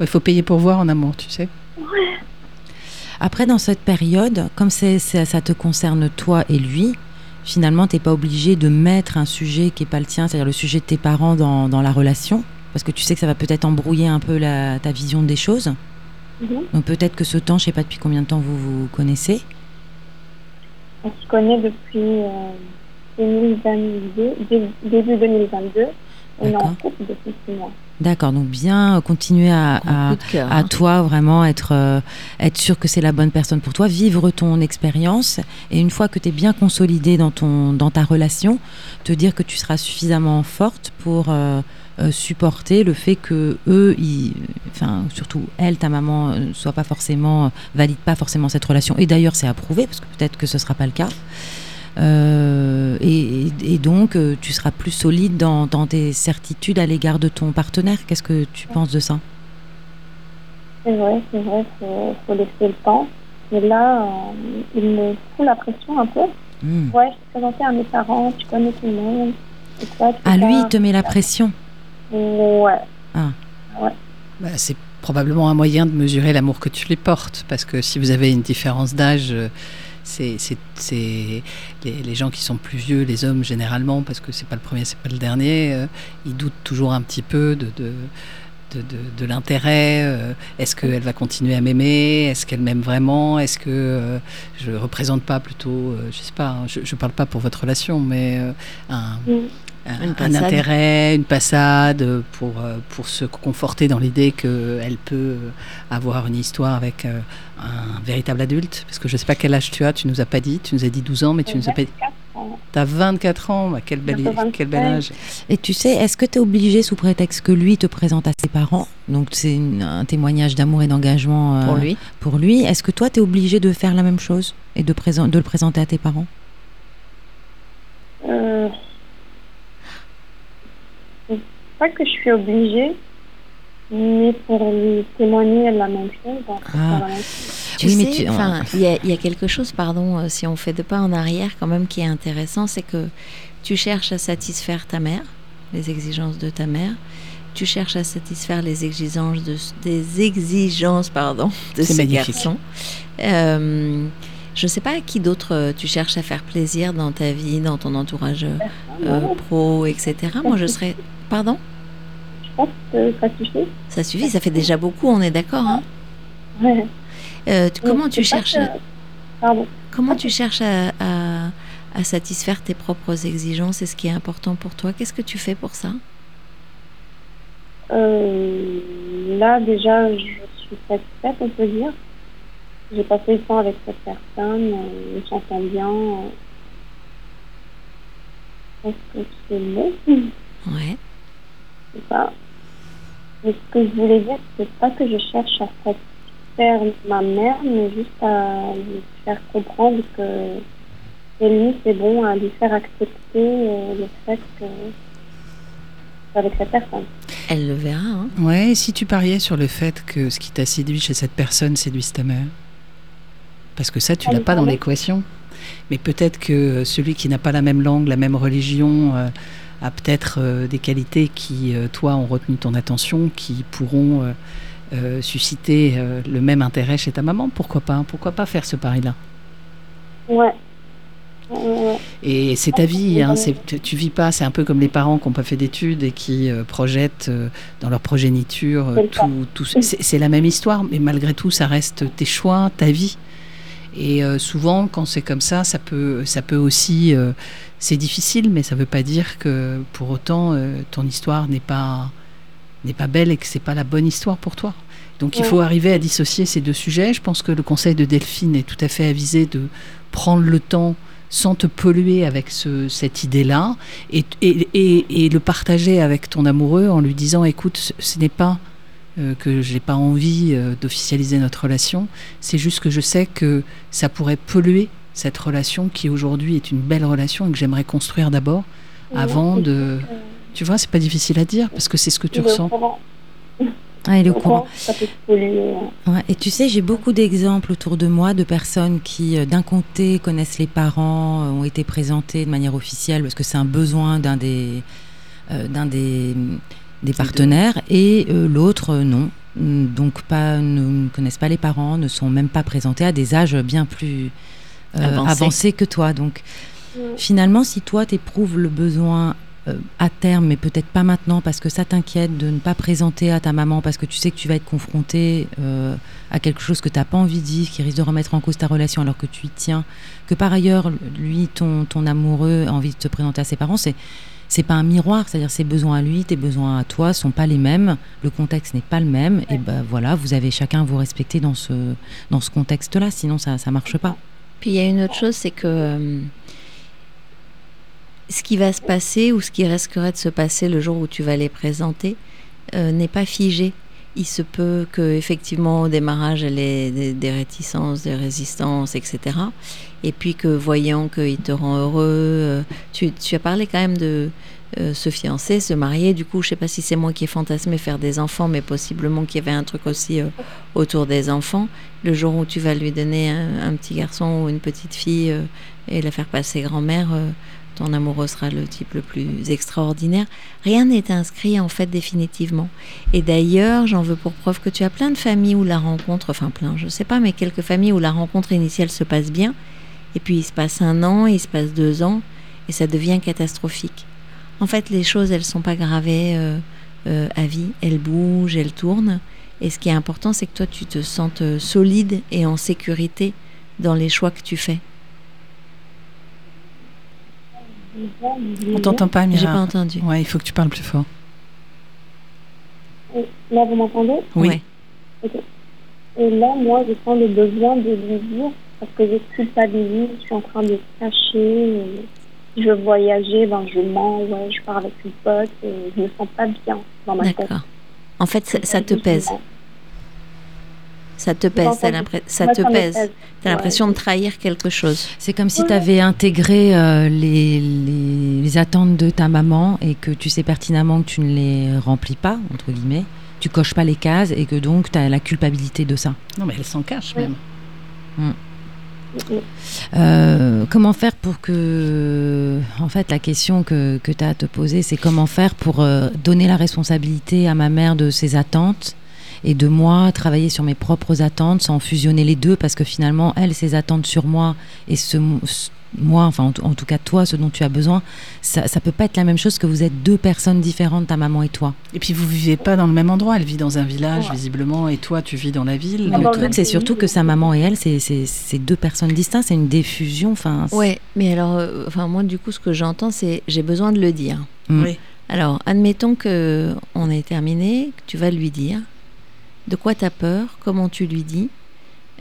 Il faut payer pour voir en amour, tu sais. Après, dans cette période, comme c'est, ça te concerne toi et lui, finalement, tu n'es pas obligé de mettre un sujet qui n'est pas le tien, c'est-à-dire le sujet de tes parents dans, dans la relation, parce que tu sais que ça va peut-être embrouiller un peu la, ta vision des choses. Mhm. Donc peut-être que ce temps, je sais pas depuis combien de temps vous vous connaissez. On se connaît depuis euh, 2022, dé- début 2022. Et on est en couple depuis six mois. D'accord, donc bien continuer à, à- cœur. hein. toi vraiment être, euh, être sûr que c'est la bonne personne pour toi, vivre ton expérience et une fois que tu es bien consolidé dans, ton, dans ta relation, te dire que tu seras suffisamment forte pour euh, euh, supporter le fait que eux, ils, enfin surtout elle, ta maman, soit pas forcément, valide pas forcément cette relation. Et d'ailleurs c'est approuvé parce que peut-être que ce sera pas le cas. Euh, et, et donc, euh, tu seras plus solide dans, dans tes certitudes à l'égard de ton partenaire. Qu'est-ce que tu penses de ça? C'est vrai, c'est vrai, faut, faut laisser le temps. Mais là, euh, il me fout la pression un peu. Hmm. Ouais, je te présentais à mes parents, tu connais tout le monde. Et toi, tu Ah, lui, il te met la pression. Ouais. Bah, c'est probablement un moyen de mesurer l'amour que tu les portes, parce que si vous avez une différence d'âge, euh, c'est c'est- c'est- les, les gens qui sont plus vieux, les hommes généralement, parce que c'est pas le premier, c'est pas le dernier, euh, ils doutent toujours un petit peu de, de, de, de- de l'intérêt. euh, Est-ce qu'elle va continuer à m'aimer Est-ce qu'elle m'aime vraiment Est-ce que euh, je représente pas plutôt, euh, je sais pas, hein, je, je parle pas pour votre relation, mais euh, un, Mm. un, intérêt, une passade pour, pour se conforter dans l'idée qu'elle peut avoir une histoire avec euh, un véritable adulte. Parce que je sais pas quel âge tu as, tu nous as pas dit, tu nous as dit 12 ans, mais tu nous as pas dit. 24 ans. Tu as 24 ans, bah, quel, bel, quel bel 25. âge. Et tu sais, est-ce que tu es obligé, sous prétexte que lui te présente à ses parents, donc c'est un témoignage d'amour et d'engagement euh, pour lui. pour lui, est-ce que toi, tu es obligé de faire la même chose et de, présent- de le présenter à tes parents? Euh, c'est pas que je suis obligée, mais pour lui témoigner la même chose. Ah. pas la même chose. Tu Oui, mais sais, tu- il y, a- il y a quelque chose, pardon, euh, si on fait deux pas en arrière, quand même, qui est intéressant, c'est que tu cherches à satisfaire ta mère, les exigences de ta mère. Tu cherches à satisfaire les exigences de, des exigences, pardon, de ce magnifique. garçon. Euh, je ne sais pas à qui d'autre euh, tu cherches à faire plaisir dans ta vie, dans ton entourage euh, euh, pro, etc. Moi, je serais. Pardon? Pense que ça suffit. Ça suffit, ça fait déjà beaucoup, on est d'accord. Hein Ouais. Euh, tu- comment tu C'est pas cherches que- Pardon. Comment tu cherches à, à- à satisfaire tes propres exigences et ce qui est important pour toi? Qu'est-ce que tu fais pour ça? Euh, là, déjà, je suis satisfaite, on peut dire. J'ai passé le temps avec cette personne, euh, on s'entend bien. euh. Pense que c'est bon, Ouais. c'est ça. Mais ce que je voulais dire, c'est pas que je cherche à faire ma mère, mais juste à lui faire comprendre que et lui, c'est bon à lui faire accepter euh, le fait que avec cette personne. Elle le verra. Hein. Ouais, si tu pariais sur le fait que ce qui t'a séduit chez cette personne séduise ta mère? Parce que ça, tu l'as pas dans l'équation. Mais peut-être que celui qui n'a pas la même langue, la même religion, euh, a peut-être euh, des qualités qui, toi, ont retenu ton attention, qui pourront susciter le même intérêt chez ta maman. Pourquoi pas Pourquoi pas faire ce pari-là? Ouais, et c'est ta vie, hein, tu vis pas, c'est un peu comme les parents qui n'ont pas fait d'études et qui euh, projettent euh, dans leur progéniture euh, tout. tout c'est la même histoire, mais malgré tout, ça reste tes choix, ta vie. Et souvent, quand c'est comme ça, ça peut, ça peut aussi. C'est difficile, mais ça ne veut pas dire que pour autant ton histoire n'est pas, n'est pas belle et que c'est pas la bonne histoire pour toi. Donc il faut arriver à dissocier ces deux sujets. Je pense que le conseil de Delphine est tout à fait avisé de prendre le temps sans te polluer avec ce, cette idée-là et, et, le partager avec ton amoureux en lui disant écoute, ce n'est pas euh, que j'ai pas envie euh, d'officialiser notre relation, c'est juste que je sais que ça pourrait polluer cette relation qui aujourd'hui est une belle relation et que j'aimerais construire d'abord avant de. Tu vois, c'est pas difficile à dire parce que c'est ce que tu ressens. Ah, il est au courant. et tu sais, j'ai beaucoup d'exemples autour de moi de personnes qui, euh, d'un côté, connaissent les parents, euh, ont été présentées de manière officielle parce que c'est un besoin d'un des, euh, d'un des, des partenaires, et l'autre, non. Donc, pas, ne, connaissent pas les parents, ne sont même pas présentés à des âges bien plus avancés que toi. Donc, finalement, si toi, tu éprouves le besoin euh, à terme, mais peut-être pas maintenant, parce que ça t'inquiète de ne pas présenter à ta maman, parce que tu sais que tu vas être confronté euh, à quelque chose que tu n'as pas envie de dire, qui risque de remettre en cause ta relation alors que tu y tiens, que par ailleurs, lui, ton, ton amoureux, a envie de te présenter à ses parents, c'est c'est pas un miroir, c'est-à-dire ses besoins à lui, tes besoins à toi sont pas les mêmes, le contexte n'est pas le même, et ben voilà, vous avez chacun à vous respecter dans ce, dans ce contexte-là, sinon ça ne marche pas. Puis il y a une autre chose, c'est que euh, ce qui va se passer ou ce qui risquerait de se passer le jour où tu vas les présenter euh, n'est pas figé. Il se peut que effectivement au démarrage elle ait des, réticences, des résistances, etc. Et puis que voyant qu'il te rend heureux, euh, tu, as parlé quand même de euh, se fiancer, se marier. Du coup, je sais pas si c'est moi qui ai fantasmé faire des enfants, mais possiblement qu'il y avait un truc aussi autour des enfants. Le jour où tu vas lui donner un, petit garçon ou une petite fille et la faire passer grand-mère ton amoureux sera le type le plus extraordinaire. Rien n'est inscrit en fait définitivement. Et d'ailleurs, j'en veux pour preuve que tu as plein de familles où la rencontre, enfin plein, je sais pas, mais quelques familles où la rencontre initiale se passe bien. Et puis il se passe un an, il se passe deux ans, et ça devient catastrophique. En fait, les choses, elles sont pas gravées euh, euh, à vie, elles bougent, elles tournent. Et ce qui est important, c'est que toi, tu te sentes euh, solide et en sécurité dans les choix que tu fais. On t'entend pas, Mira. J'ai pas entendu. Ouais, il faut que tu parles plus fort. Là, vous m'entendez? Oui. Et là, moi, je sens le besoin de lui dire, parce que je culpabilise, je suis en train de cacher. Je veux voyager, ben je mens, ouais, je pars avec une pote, et je me sens pas bien dans ma tête. D'accord. En fait, ça te pèse. Ça te pèse, ça te pèse. Tu as l'impression de trahir quelque chose. C'est comme si tu avais intégré euh, les, les, attentes de ta maman et que tu sais pertinemment que tu ne les remplis pas, entre guillemets. Tu coches pas les cases et que donc tu as la culpabilité de ça. Non, mais elle s'en cache même. Mm. Euh, comment faire pour que. En fait, la question que, que tu as à te poser, c'est comment faire pour euh, donner la responsabilité à ma mère de ses attentes et de moi travailler sur mes propres attentes sans fusionner les deux? Parce que finalement elle ses attentes sur moi et ce moi enfin en, tout cas toi ce dont tu as besoin ça, ça peut pas être la même chose que vous êtes deux personnes différentes ta maman et toi. Et puis vous vivez pas dans le même endroit. Elle vit dans un village visiblement et toi tu vis dans la ville. Le truc c'est surtout que sa maman et elle c'est deux personnes distinctes c'est une diffusion enfin ouais mais alors euh, enfin moi du coup ce que j'entends c'est j'ai besoin de le dire. Mm. oui. Alors admettons que on est terminé que tu vas lui dire de quoi tu as peur, comment tu lui dis,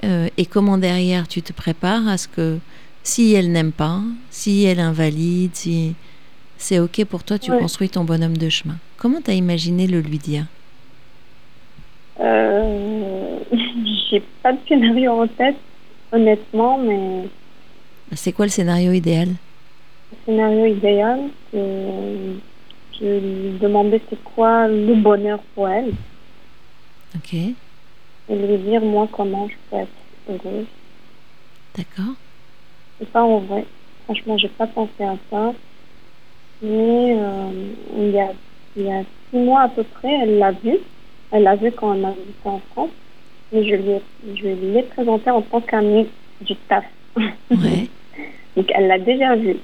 euh, et comment derrière tu te prépares à ce que si elle n'aime pas, si elle invalide, si c'est ok pour toi, tu construis ton bonhomme de chemin. Comment tu as imaginé le lui dire? Euh, j'ai pas de scénario en tête, honnêtement, mais C'est quoi le scénario idéal? Le scénario idéal, c'est je lui demandais c'est quoi le bonheur pour elle Ok, et lui dire moi comment je peux être heureuse. d'accord. C'est pas en vrai. Franchement, j'ai pas pensé à ça. Mais euh, il, y a, il y a six mois à peu près, elle l'a vu. Elle l'a vu quand elle habité en France. Mais je lui ai, je lui ai présenté en tant qu'amie du taf. Ouais. Donc elle l'a déjà vu.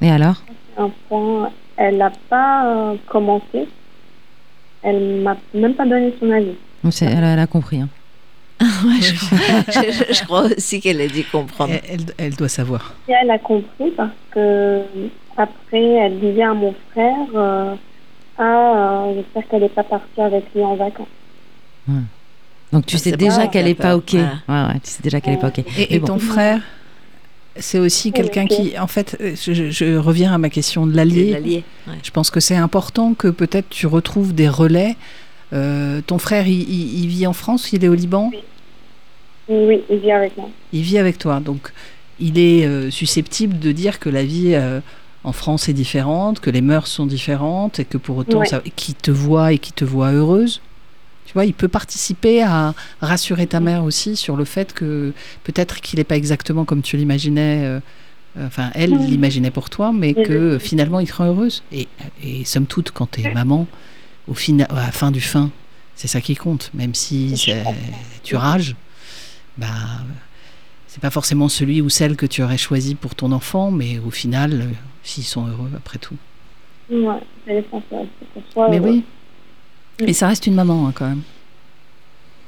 Et alors? Un point, elle n'a pas euh, commenté. Elle m'a même pas donné son avis. Donc, c'est- elle, a- elle a compris. hein. Ouais, je, crois, je- je- je crois aussi qu'elle a dû comprendre. Elle, elle- elle doit savoir. Et elle a compris parce que après, elle disait à mon frère euh, Ah, euh, j'espère qu'elle n'est pas partie avec lui en vacances. Donc tu sais déjà qu'elle t'as est pas ok. Voilà. Ouais, ouais, tu sais déjà qu'elle est pas ok. Et, Mais et bon. ton frère, c'est aussi quelqu'un qui, en fait, euh, je, reviens à ma question de l'allié. l'allié. Ouais. Je pense que c'est important que peut-être tu retrouves des relais. Euh, ton frère, il, il- il vit en France, il est au Liban, Oui, il vit avec moi. il vit avec toi. Donc, il est euh, susceptible de dire que la vie euh, en France est différente, que les mœurs sont différentes et que pour autant, Ouais. ça- qu'il te voit et qu'il te voit heureuse. Tu vois, il peut participer à rassurer ta mère aussi sur le fait que peut-être qu'il n'est pas exactement comme tu l'imaginais. euh, Enfin, elle l'imaginait pour toi, mais que finalement, il te rend heureuse. Et, et somme toute, quand tu es maman, au final, à la fin du fin, c'est ça qui compte. Même si tu rages, bah, c'est pas forcément celui ou celle que tu aurais choisi pour ton enfant, mais au final, euh, s'ils sont heureux après tout. Ouais, c'est l'essentiel. c'est qu'on soit mais heureux. oui. Et ça reste une maman hein, quand même.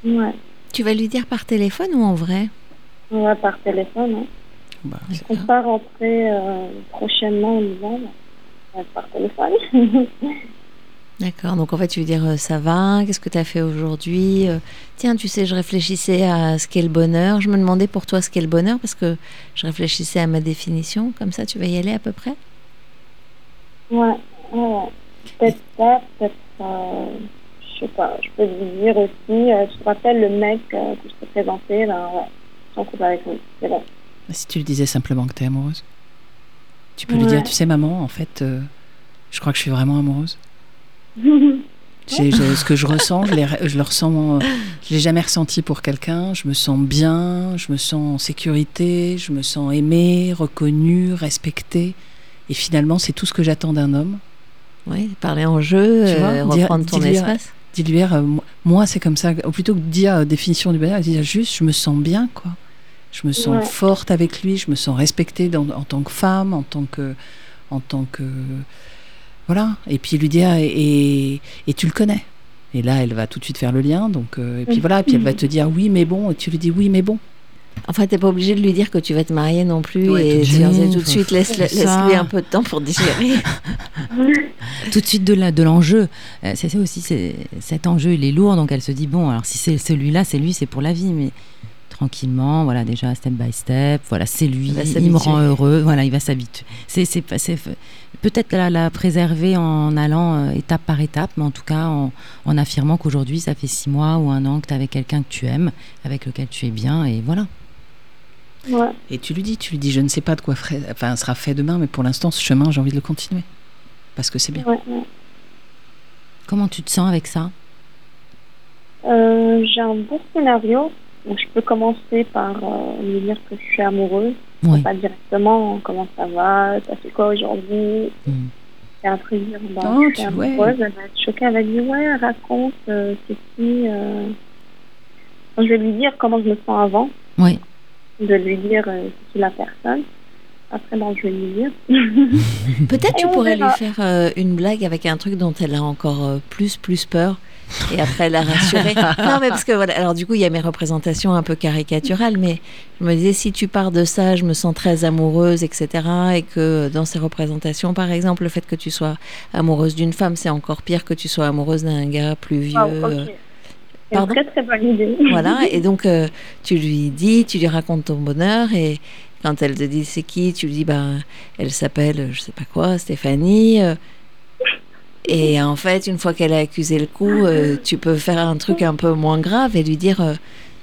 Ouais, Tu vas lui dire par téléphone ou en vrai? Va par téléphone. Hein. Bah, On va rentrer euh, prochainement. On va par téléphone. D'accord, donc en fait tu veux dire euh, ça va, qu'est-ce que tu as fait aujourd'hui Euh, Tiens, tu sais, je réfléchissais à ce qu'est le bonheur. Je me demandais pour toi ce qu'est le bonheur parce que je réfléchissais à ma définition. Comme ça, tu vas y aller à peu près? Ouais. Peut-être ça, peut-être. Euh, je sais pas, je peux lui dire aussi. Euh, tu te rappelles le mec euh, que je t'ai présenté Ben ouais, je suis en couple avec lui. C'est bon. Si tu lui disais simplement que tu es amoureuse, tu peux lui dire, tu sais maman, en fait, euh, je crois que je suis vraiment amoureuse. J'ai- j'ai- ce que je ressens, je, l'ai- je le ressens, euh, je l'ai jamais ressenti pour quelqu'un. Je me sens bien, je me sens en sécurité, je me sens aimée, reconnue, respectée. Et finalement, c'est tout ce que j'attends d'un homme. Oui, parler en jeu, Tu vois, euh, dire- reprendre ton dire- espace. Dis-lui, euh, moi- moi, c'est comme ça. Ou plutôt que de dire euh, définition du bonheur, dire juste, je me sens bien, quoi. Je me sens Ouais. forte avec lui, je me sens respectée dans- en tant que femme, en tant que, en tant que, voilà. Et puis lui dire, et, et, et tu le connais. Et là, elle va tout de suite faire le lien. Donc, euh, et puis Mhm. voilà. Et puis elle va te dire oui, mais bon. Et tu lui dis oui, mais bon. Enfin, t'es pas obligé de lui dire que tu vas te marier non plus Ouais, et tout de tout de suite, laisse, lui un peu de temps pour digérer. tout de suite de la- de l'enjeu. Euh, c'est ça aussi, c'est cet enjeu, il est lourd, donc elle se dit bon, alors si c'est celui-là, c'est lui, c'est pour la vie, mais tranquillement, voilà, déjà step by step, voilà, c'est lui, Il me rend heureux, voilà, il va s'habituer. C'est c'est peut-être la, la préserver en allant euh, étape par étape, mais en tout cas en, en affirmant qu'aujourd'hui, ça fait six mois ou un an que tu es avec quelqu'un que tu aimes, avec lequel tu es bien, et voilà. ouais. Et tu lui dis, tu lui dis, je ne sais pas de quoi ferait- enfin, sera fait demain, mais pour l'instant, ce chemin, j'ai envie de le continuer. Parce que c'est bien. ouais, ouais. Comment tu te sens avec ça? Euh, J'ai un bon scénario. Donc, je peux commencer par euh, lui dire que je suis amoureuse. Oui. Pas directement, comment ça va, t'as fait quoi aujourd'hui? Mm. Et après dire, bah, Non, je suis ouais. amoureuse, elle va être choquée, elle va dire, ouais, raconte, euh, c'est qui euh... Je vais lui dire comment je me sens avant, Oui. de lui dire euh, c'est qui la personne. Après, bon, je vais lui dire. Peut-être tu pourrais lui faire euh, une blague avec un truc dont elle a encore euh, plus, plus peur. Et après la rassurer. non, mais parce que voilà, alors du coup, il y a mes représentations un peu caricaturales, mais je me disais, si tu pars de ça, je me sens très amoureuse, etc. Et que dans ces représentations, par exemple, le fait que tu sois amoureuse d'une femme, c'est encore pire que tu sois amoureuse d'un gars plus vieux. Ah, euh, ok. C'est une pardon très très bonne idée. voilà, et donc euh, tu lui dis, tu lui racontes ton bonheur, et quand elle te dit c'est qui, tu lui dis, bah, elle s'appelle, je sais pas quoi, Stéphanie. euh, et en fait, une fois qu'elle a accusé le coup, euh, tu peux faire un truc un peu moins grave et lui dire, euh,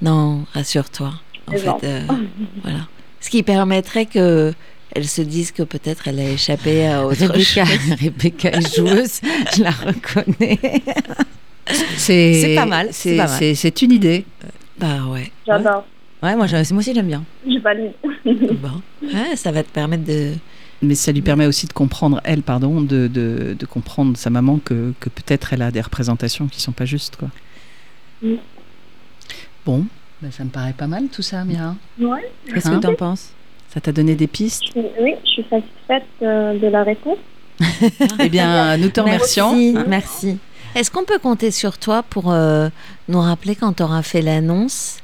Non, rassure-toi. En fait, euh, voilà. Ce qui permettrait que elle se dise que peut-être elle a échappé à autre Rebecca, chose. Rebecca est joueuse, je la reconnais. C'est pas mal, c'est une idée. Bah ouais. J'adore. Ouais, moi, moi aussi j'aime bien. Je valide. Bon. Ouais, ça va te permettre de. Mais ça lui permet aussi de comprendre, elle, pardon, de, de, de comprendre sa maman que, que peut-être elle a des représentations qui sont pas justes. Quoi. Mm. Bon, ben, ça me paraît pas mal tout ça, Mira. Ouais. Qu'est-ce Hein que t'en penses? Ça t'a donné des pistes? Je oui, je suis satisfaite euh, de la réponse. Eh bien, nous te remercions. Merci, Hein merci. Est-ce qu'on peut compter sur toi pour euh, nous rappeler quand tu auras fait l'annonce?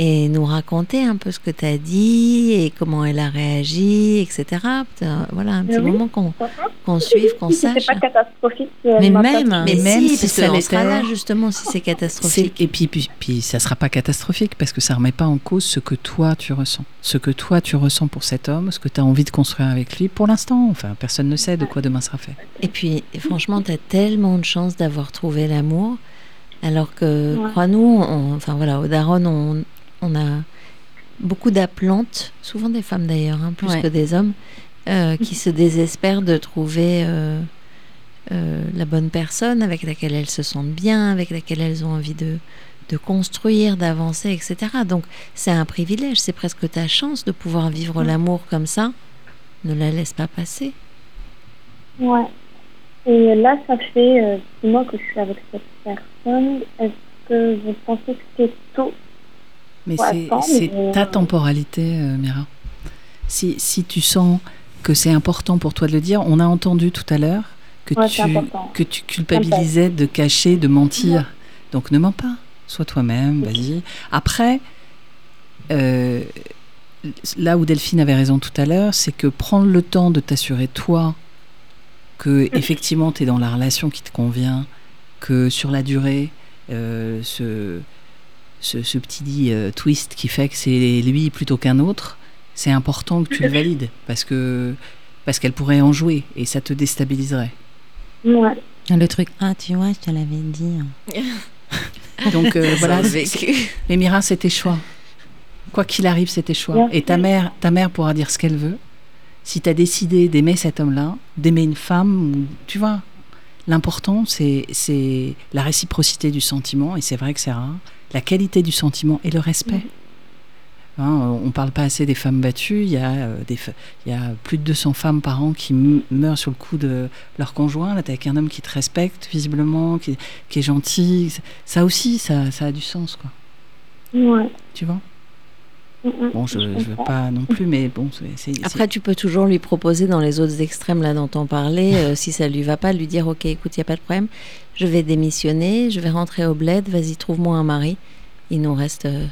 Et nous raconter un peu ce que tu as dit et comment elle a réagi, etc. Voilà, un petit Oui. moment qu'on Franchement, qu'on suive, qu'on si sache. pas catastrophique, euh, Mais ma même, Mais, Mais même si, si ça qu'on sera là justement si c'est catastrophique. Et puis, puis, puis, ça sera pas catastrophique parce que ça remet pas en cause ce que toi tu ressens. Ce que toi tu ressens pour cet homme, ce que tu as envie de construire avec lui pour l'instant. Enfin, personne ne sait de quoi demain sera fait. Et puis, franchement, tu as tellement de chance d'avoir trouvé l'amour. Alors que, Ouais. crois-nous, on- enfin voilà, au Daron, on, on a beaucoup d'appelantes, souvent des femmes d'ailleurs, hein, plus Ouais. que des hommes, euh, qui se désespèrent de trouver euh, euh, la bonne personne avec laquelle elles se sentent bien, avec laquelle elles ont envie de, de construire, d'avancer, etc. Donc, c'est un privilège, c'est presque ta chance de pouvoir vivre l'amour comme ça. Ne la laisse pas passer. Ouais. Et là, ça fait euh, six mois que je suis avec cette personne. Est-ce que vous pensez que c'est tôt Mais c'est mais- ta temporalité, euh, Mira. Si, si tu sens que c'est important pour toi de le dire, on a entendu tout à l'heure que, Ouais, tu, que tu culpabilisais de cacher, de mentir. Donc ne mens pas. Sois toi-même, vas-y. Après, euh, là où Delphine avait raison tout à l'heure, c'est que prendre le temps de t'assurer toi que effectivement tu es dans la relation qui te convient, que sur la durée, euh, ce, ce, ce petit euh, twist qui fait que c'est lui plutôt qu'un autre, c'est important que tu le valides parce que parce qu'elle pourrait en jouer et ça te déstabiliserait. Ouais. Le truc, ah, tu vois, je te l'avais dit. Donc euh, voilà. Mais Mira, c'est tes choix. Quoi qu'il arrive, c'est tes choix. Et ta mère, ta mère pourra dire ce qu'elle veut. Si tu as décidé d'aimer cet homme-là, d'aimer une femme, tu vois, l'important, c'est c'est la réciprocité du sentiment, et c'est vrai que c'est rare, la qualité du sentiment et le respect. Hein, on ne parle pas assez des femmes battues. Il y, a, euh, des, il y a plus de 200 femmes par an qui meurent sur le coup de leur conjoint. Là, tu avec un homme qui te respecte, visiblement, qui, qui est gentil. Ça aussi, ça, ça a du sens, quoi. Ouais. Tu vois? Mm, mm. Bon, je ne veux pas non plus, mais bon, c'est-. Après, tu peux toujours lui proposer dans les autres extrêmes là dont on parlait, euh, si ça lui va pas, lui dire ok, écoute, il y a pas de problème, je vais démissionner, je vais rentrer au bled, vas-y, trouve-moi un mari. Il nous reste euh,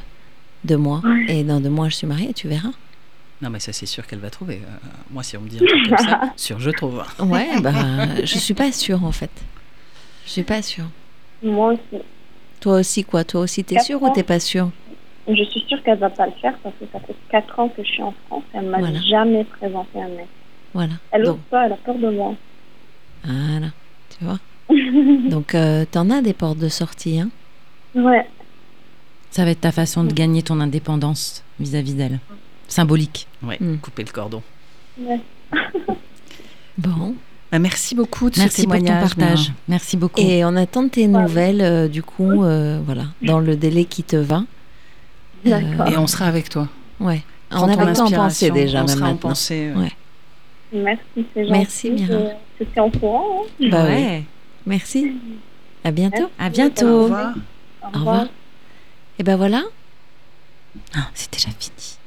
deux mois Ouais. et dans deux mois je suis mariée, tu verras. Non, mais ça, c'est sûr qu'elle va trouver. Euh, moi, si on me dit un truc comme ça, sûr, je trouve. Ouais, bah, je suis pas sûre en fait. Je suis pas sûre. Moi aussi. Toi aussi quoi? Toi aussi t'es sûre ou t'es pas sûre? Je suis sûre qu'elle va pas le faire parce que ça fait 4 ans que je suis en France. Elle m'a Voilà. jamais présenté un mec. Voilà. Elle Donc, ose pas, elle a peur de moi. voilà. Tu vois Donc euh, t'en as des portes de sortie, hein? Ouais. Ça va être ta façon de gagner ton indépendance vis-à-vis d'elle. Symbolique. Ouais, Mm. couper le cordon. ouais. Bon. Bah, merci beaucoup de ce Merci pour ton témoignage. partage. Merci beaucoup. Et on attend tes Ouais. nouvelles, euh, du coup, euh, voilà, dans le délai qui te va. D'accord. Et on sera avec toi. Ouais. On ton avait tant pensé inspiration, déjà, on même sera en maintenant. pensée. Ouais. Merci, c'est gentil. Merci, Mira. Suis en courant. hein. Bah ouais. Merci. À bientôt. À Au bientôt. revoir. Au Au revoir. Et ben voilà. Ah, c'est déjà fini.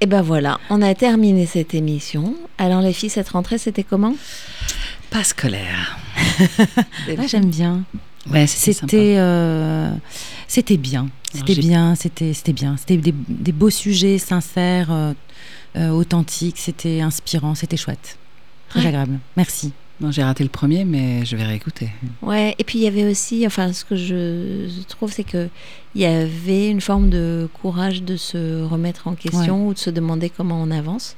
Et ben voilà, on a terminé cette émission. Alors les filles, cette rentrée, c'était comment? Pas scolaire. Ah, j'aime bien. Ouais, c'était euh, c'était bien. C'était bien. C'était c'était bien. C'était des, des beaux sujets sincères, euh, euh, authentiques. C'était inspirant. C'était chouette. Très Ouais. agréable. Merci. Non, j'ai raté le premier, mais je vais réécouter. Ouais, et puis il y avait aussi, enfin, ce que je, je trouve, c'est que il y avait une forme de courage de se remettre en question ou de se demander comment on avance.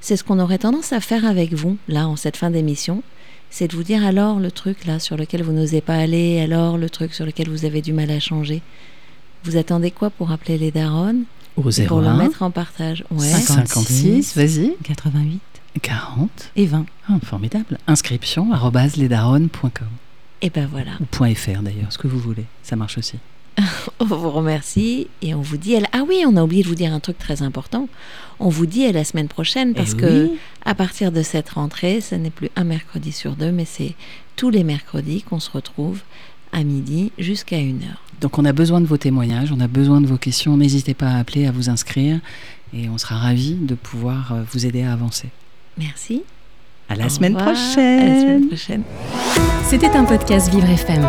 C'est ce qu'on aurait tendance à faire avec vous, là, en cette fin d'émission. C'est de vous dire alors le truc là sur lequel vous n'osez pas aller, alors le truc sur lequel vous avez du mal à changer. Vous attendez quoi pour appeler les darons Au Pour le 01 mettre en partage. Ouais. 56, vas-y, 88 40. et 20. Ah, formidable. Inscription lesdaronnes.com Et ben voilà. ou .fr d'ailleurs, ce que vous voulez. Ça marche aussi. On vous remercie et on vous dit. à la- Ah oui, on a oublié de vous dire un truc très important. On vous dit à la semaine prochaine parce Eh que oui. à partir de cette rentrée, ce n'est plus un mercredi sur deux, mais c'est tous les mercredis qu'on se retrouve à midi jusqu'à une heure. Donc on a besoin de vos témoignages, on a besoin de vos questions. N'hésitez pas à appeler, à vous inscrire et on sera ravis de pouvoir euh, vous aider à avancer. Merci. À la Au semaine revoir. prochaine. À la semaine prochaine. C'était un podcast Vivre FM.